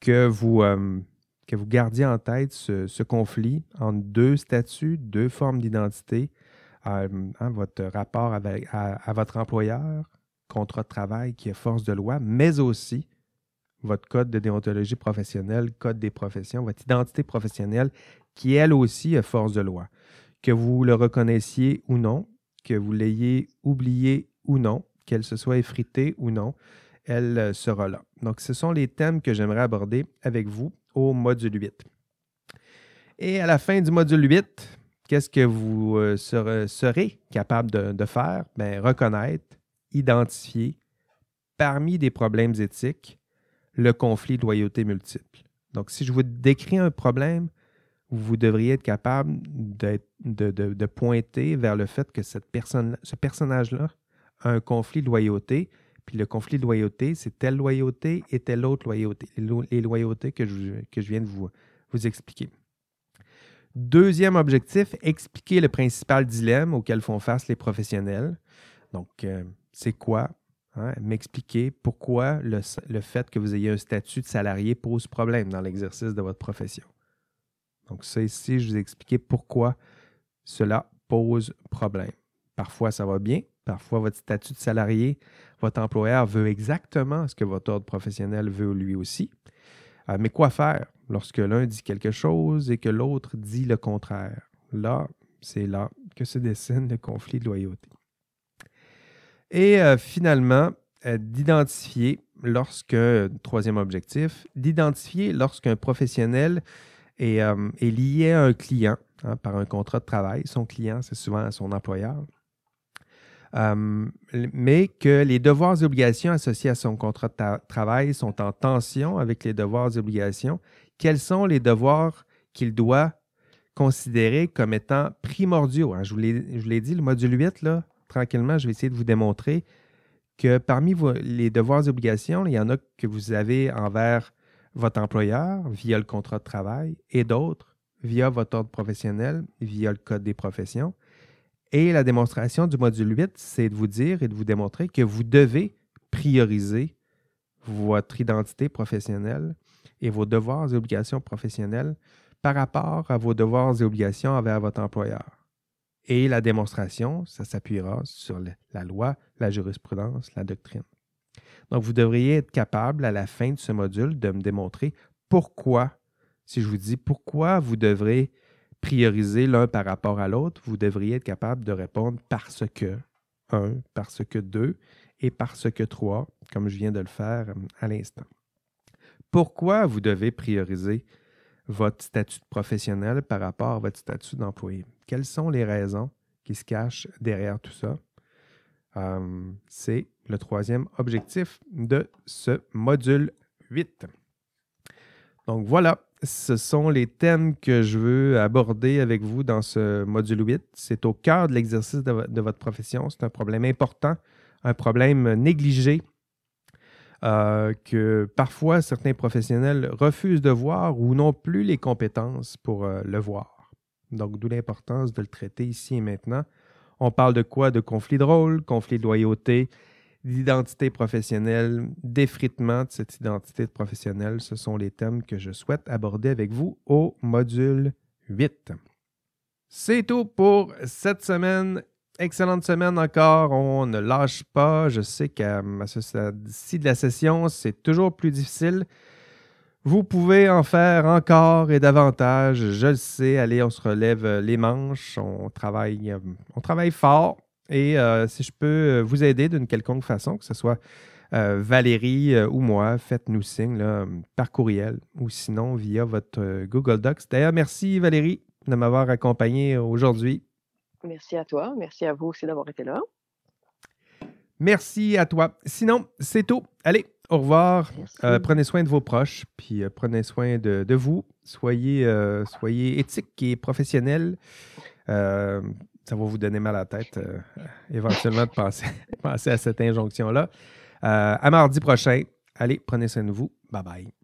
que vous, euh, que vous gardiez en tête ce, conflit entre deux statuts, deux formes d'identité, euh, hein, votre rapport avec, à, votre employeur, contrat de travail qui est force de loi, mais aussi votre code de déontologie professionnelle, code des professions, votre identité professionnelle qui, elle aussi, est force de loi. Que vous le reconnaissiez ou non, que vous l'ayez oublié ou non, qu'elle se soit effritée ou non, elle euh, sera là. Donc, ce sont les thèmes que j'aimerais aborder avec vous au module 8. Et à la fin du module 8, qu'est-ce que vous euh, serez, capable de, faire? Bien, reconnaître, identifier, parmi des problèmes éthiques, le conflit de loyauté multiple. Donc, si je vous décris un problème, vous devriez être capable de, pointer vers le fait que cette personne, ce personnage-là a un conflit de loyauté puis le conflit de loyauté, c'est telle loyauté et telle autre loyauté, les loyautés que je, viens de vous, vous expliquer. Deuxième objectif, expliquer le principal dilemme auquel font face les professionnels. Donc, euh, c'est quoi? Hein? M'expliquer pourquoi le, fait que vous ayez un statut de salarié pose problème dans l'exercice de votre profession. Donc, ça ici, je vous ai expliqué pourquoi cela pose problème. Parfois, ça va bien. Parfois, votre statut de salarié votre employeur veut exactement ce que votre ordre professionnel veut lui aussi. Euh, mais quoi faire lorsque l'un dit quelque chose et que l'autre dit le contraire? Là, c'est là que se dessine le conflit de loyauté. Et euh, finalement, euh, d'identifier lorsque, troisième objectif, d'identifier lorsqu'un professionnel est, lié à un client hein, par un contrat de travail. Son client, c'est souvent son employeur. Euh, mais que les devoirs et obligations associés à son contrat de travail sont en tension avec les devoirs et obligations. Quels sont les devoirs qu'il doit considérer comme étant primordiaux? Hein? Je vous l'ai dit, le module 8, là, tranquillement, je vais essayer de vous démontrer que parmi les devoirs et obligations, il y en a que vous avez envers votre employeur via le contrat de travail et d'autres via votre ordre professionnel, via le code des professions. Et la démonstration du module 8, c'est de vous dire et de vous démontrer que vous devez prioriser votre identité professionnelle et vos devoirs et obligations professionnelles par rapport à vos devoirs et obligations envers votre employeur. Et la démonstration, ça s'appuiera sur la loi, la jurisprudence, la doctrine. Donc, vous devriez être capable à la fin de ce module de me démontrer pourquoi, si je vous dis pourquoi vous devrez prioriser l'un par rapport à l'autre, vous devriez être capable de répondre parce que un, parce que deux et parce que trois, comme je viens de le faire euh, à l'instant. Pourquoi vous devez prioriser votre statut professionnel par rapport à votre statut d'employé? Quelles sont les raisons qui se cachent derrière tout ça? Euh, c'est le troisième objectif de ce module 8. Donc voilà, ce sont les thèmes que je veux aborder avec vous dans ce module 8. C'est au cœur de l'exercice de, votre profession. C'est un problème important, un problème négligé euh, que parfois certains professionnels refusent de voir ou n'ont plus les compétences pour euh, le voir. Donc, d'où l'importance de le traiter ici et maintenant. On parle de quoi? De conflit de rôle, conflit de loyauté, l'identité professionnelle, d'effritement de cette identité professionnelle. Ce sont les thèmes que je souhaite aborder avec vous au module 8. C'est tout pour cette semaine. Excellente semaine encore. On ne lâche pas. Je sais qu'à ci de la session, c'est toujours plus difficile. Vous pouvez en faire encore et davantage. Je le sais. Allez, on se relève les manches. On travaille, travaille fort. Et euh, si je peux euh, vous aider d'une quelconque façon, que ce soit euh, Valérie ou moi, faites-nous signe par courriel ou sinon via votre Google Docs. D'ailleurs, merci Valérie de m'avoir accompagné aujourd'hui. Merci à toi. Merci à vous aussi d'avoir été là. Merci à toi. Sinon, c'est tout. Allez, au revoir. prenez soin de vos proches, puis prenez soin de, vous. Soyez, soyez éthiques et professionnels ça va vous donner mal à la tête euh, éventuellement de penser, penser, à cette injonction-là. Euh, à mardi prochain. Allez, prenez soin de vous. Bye bye.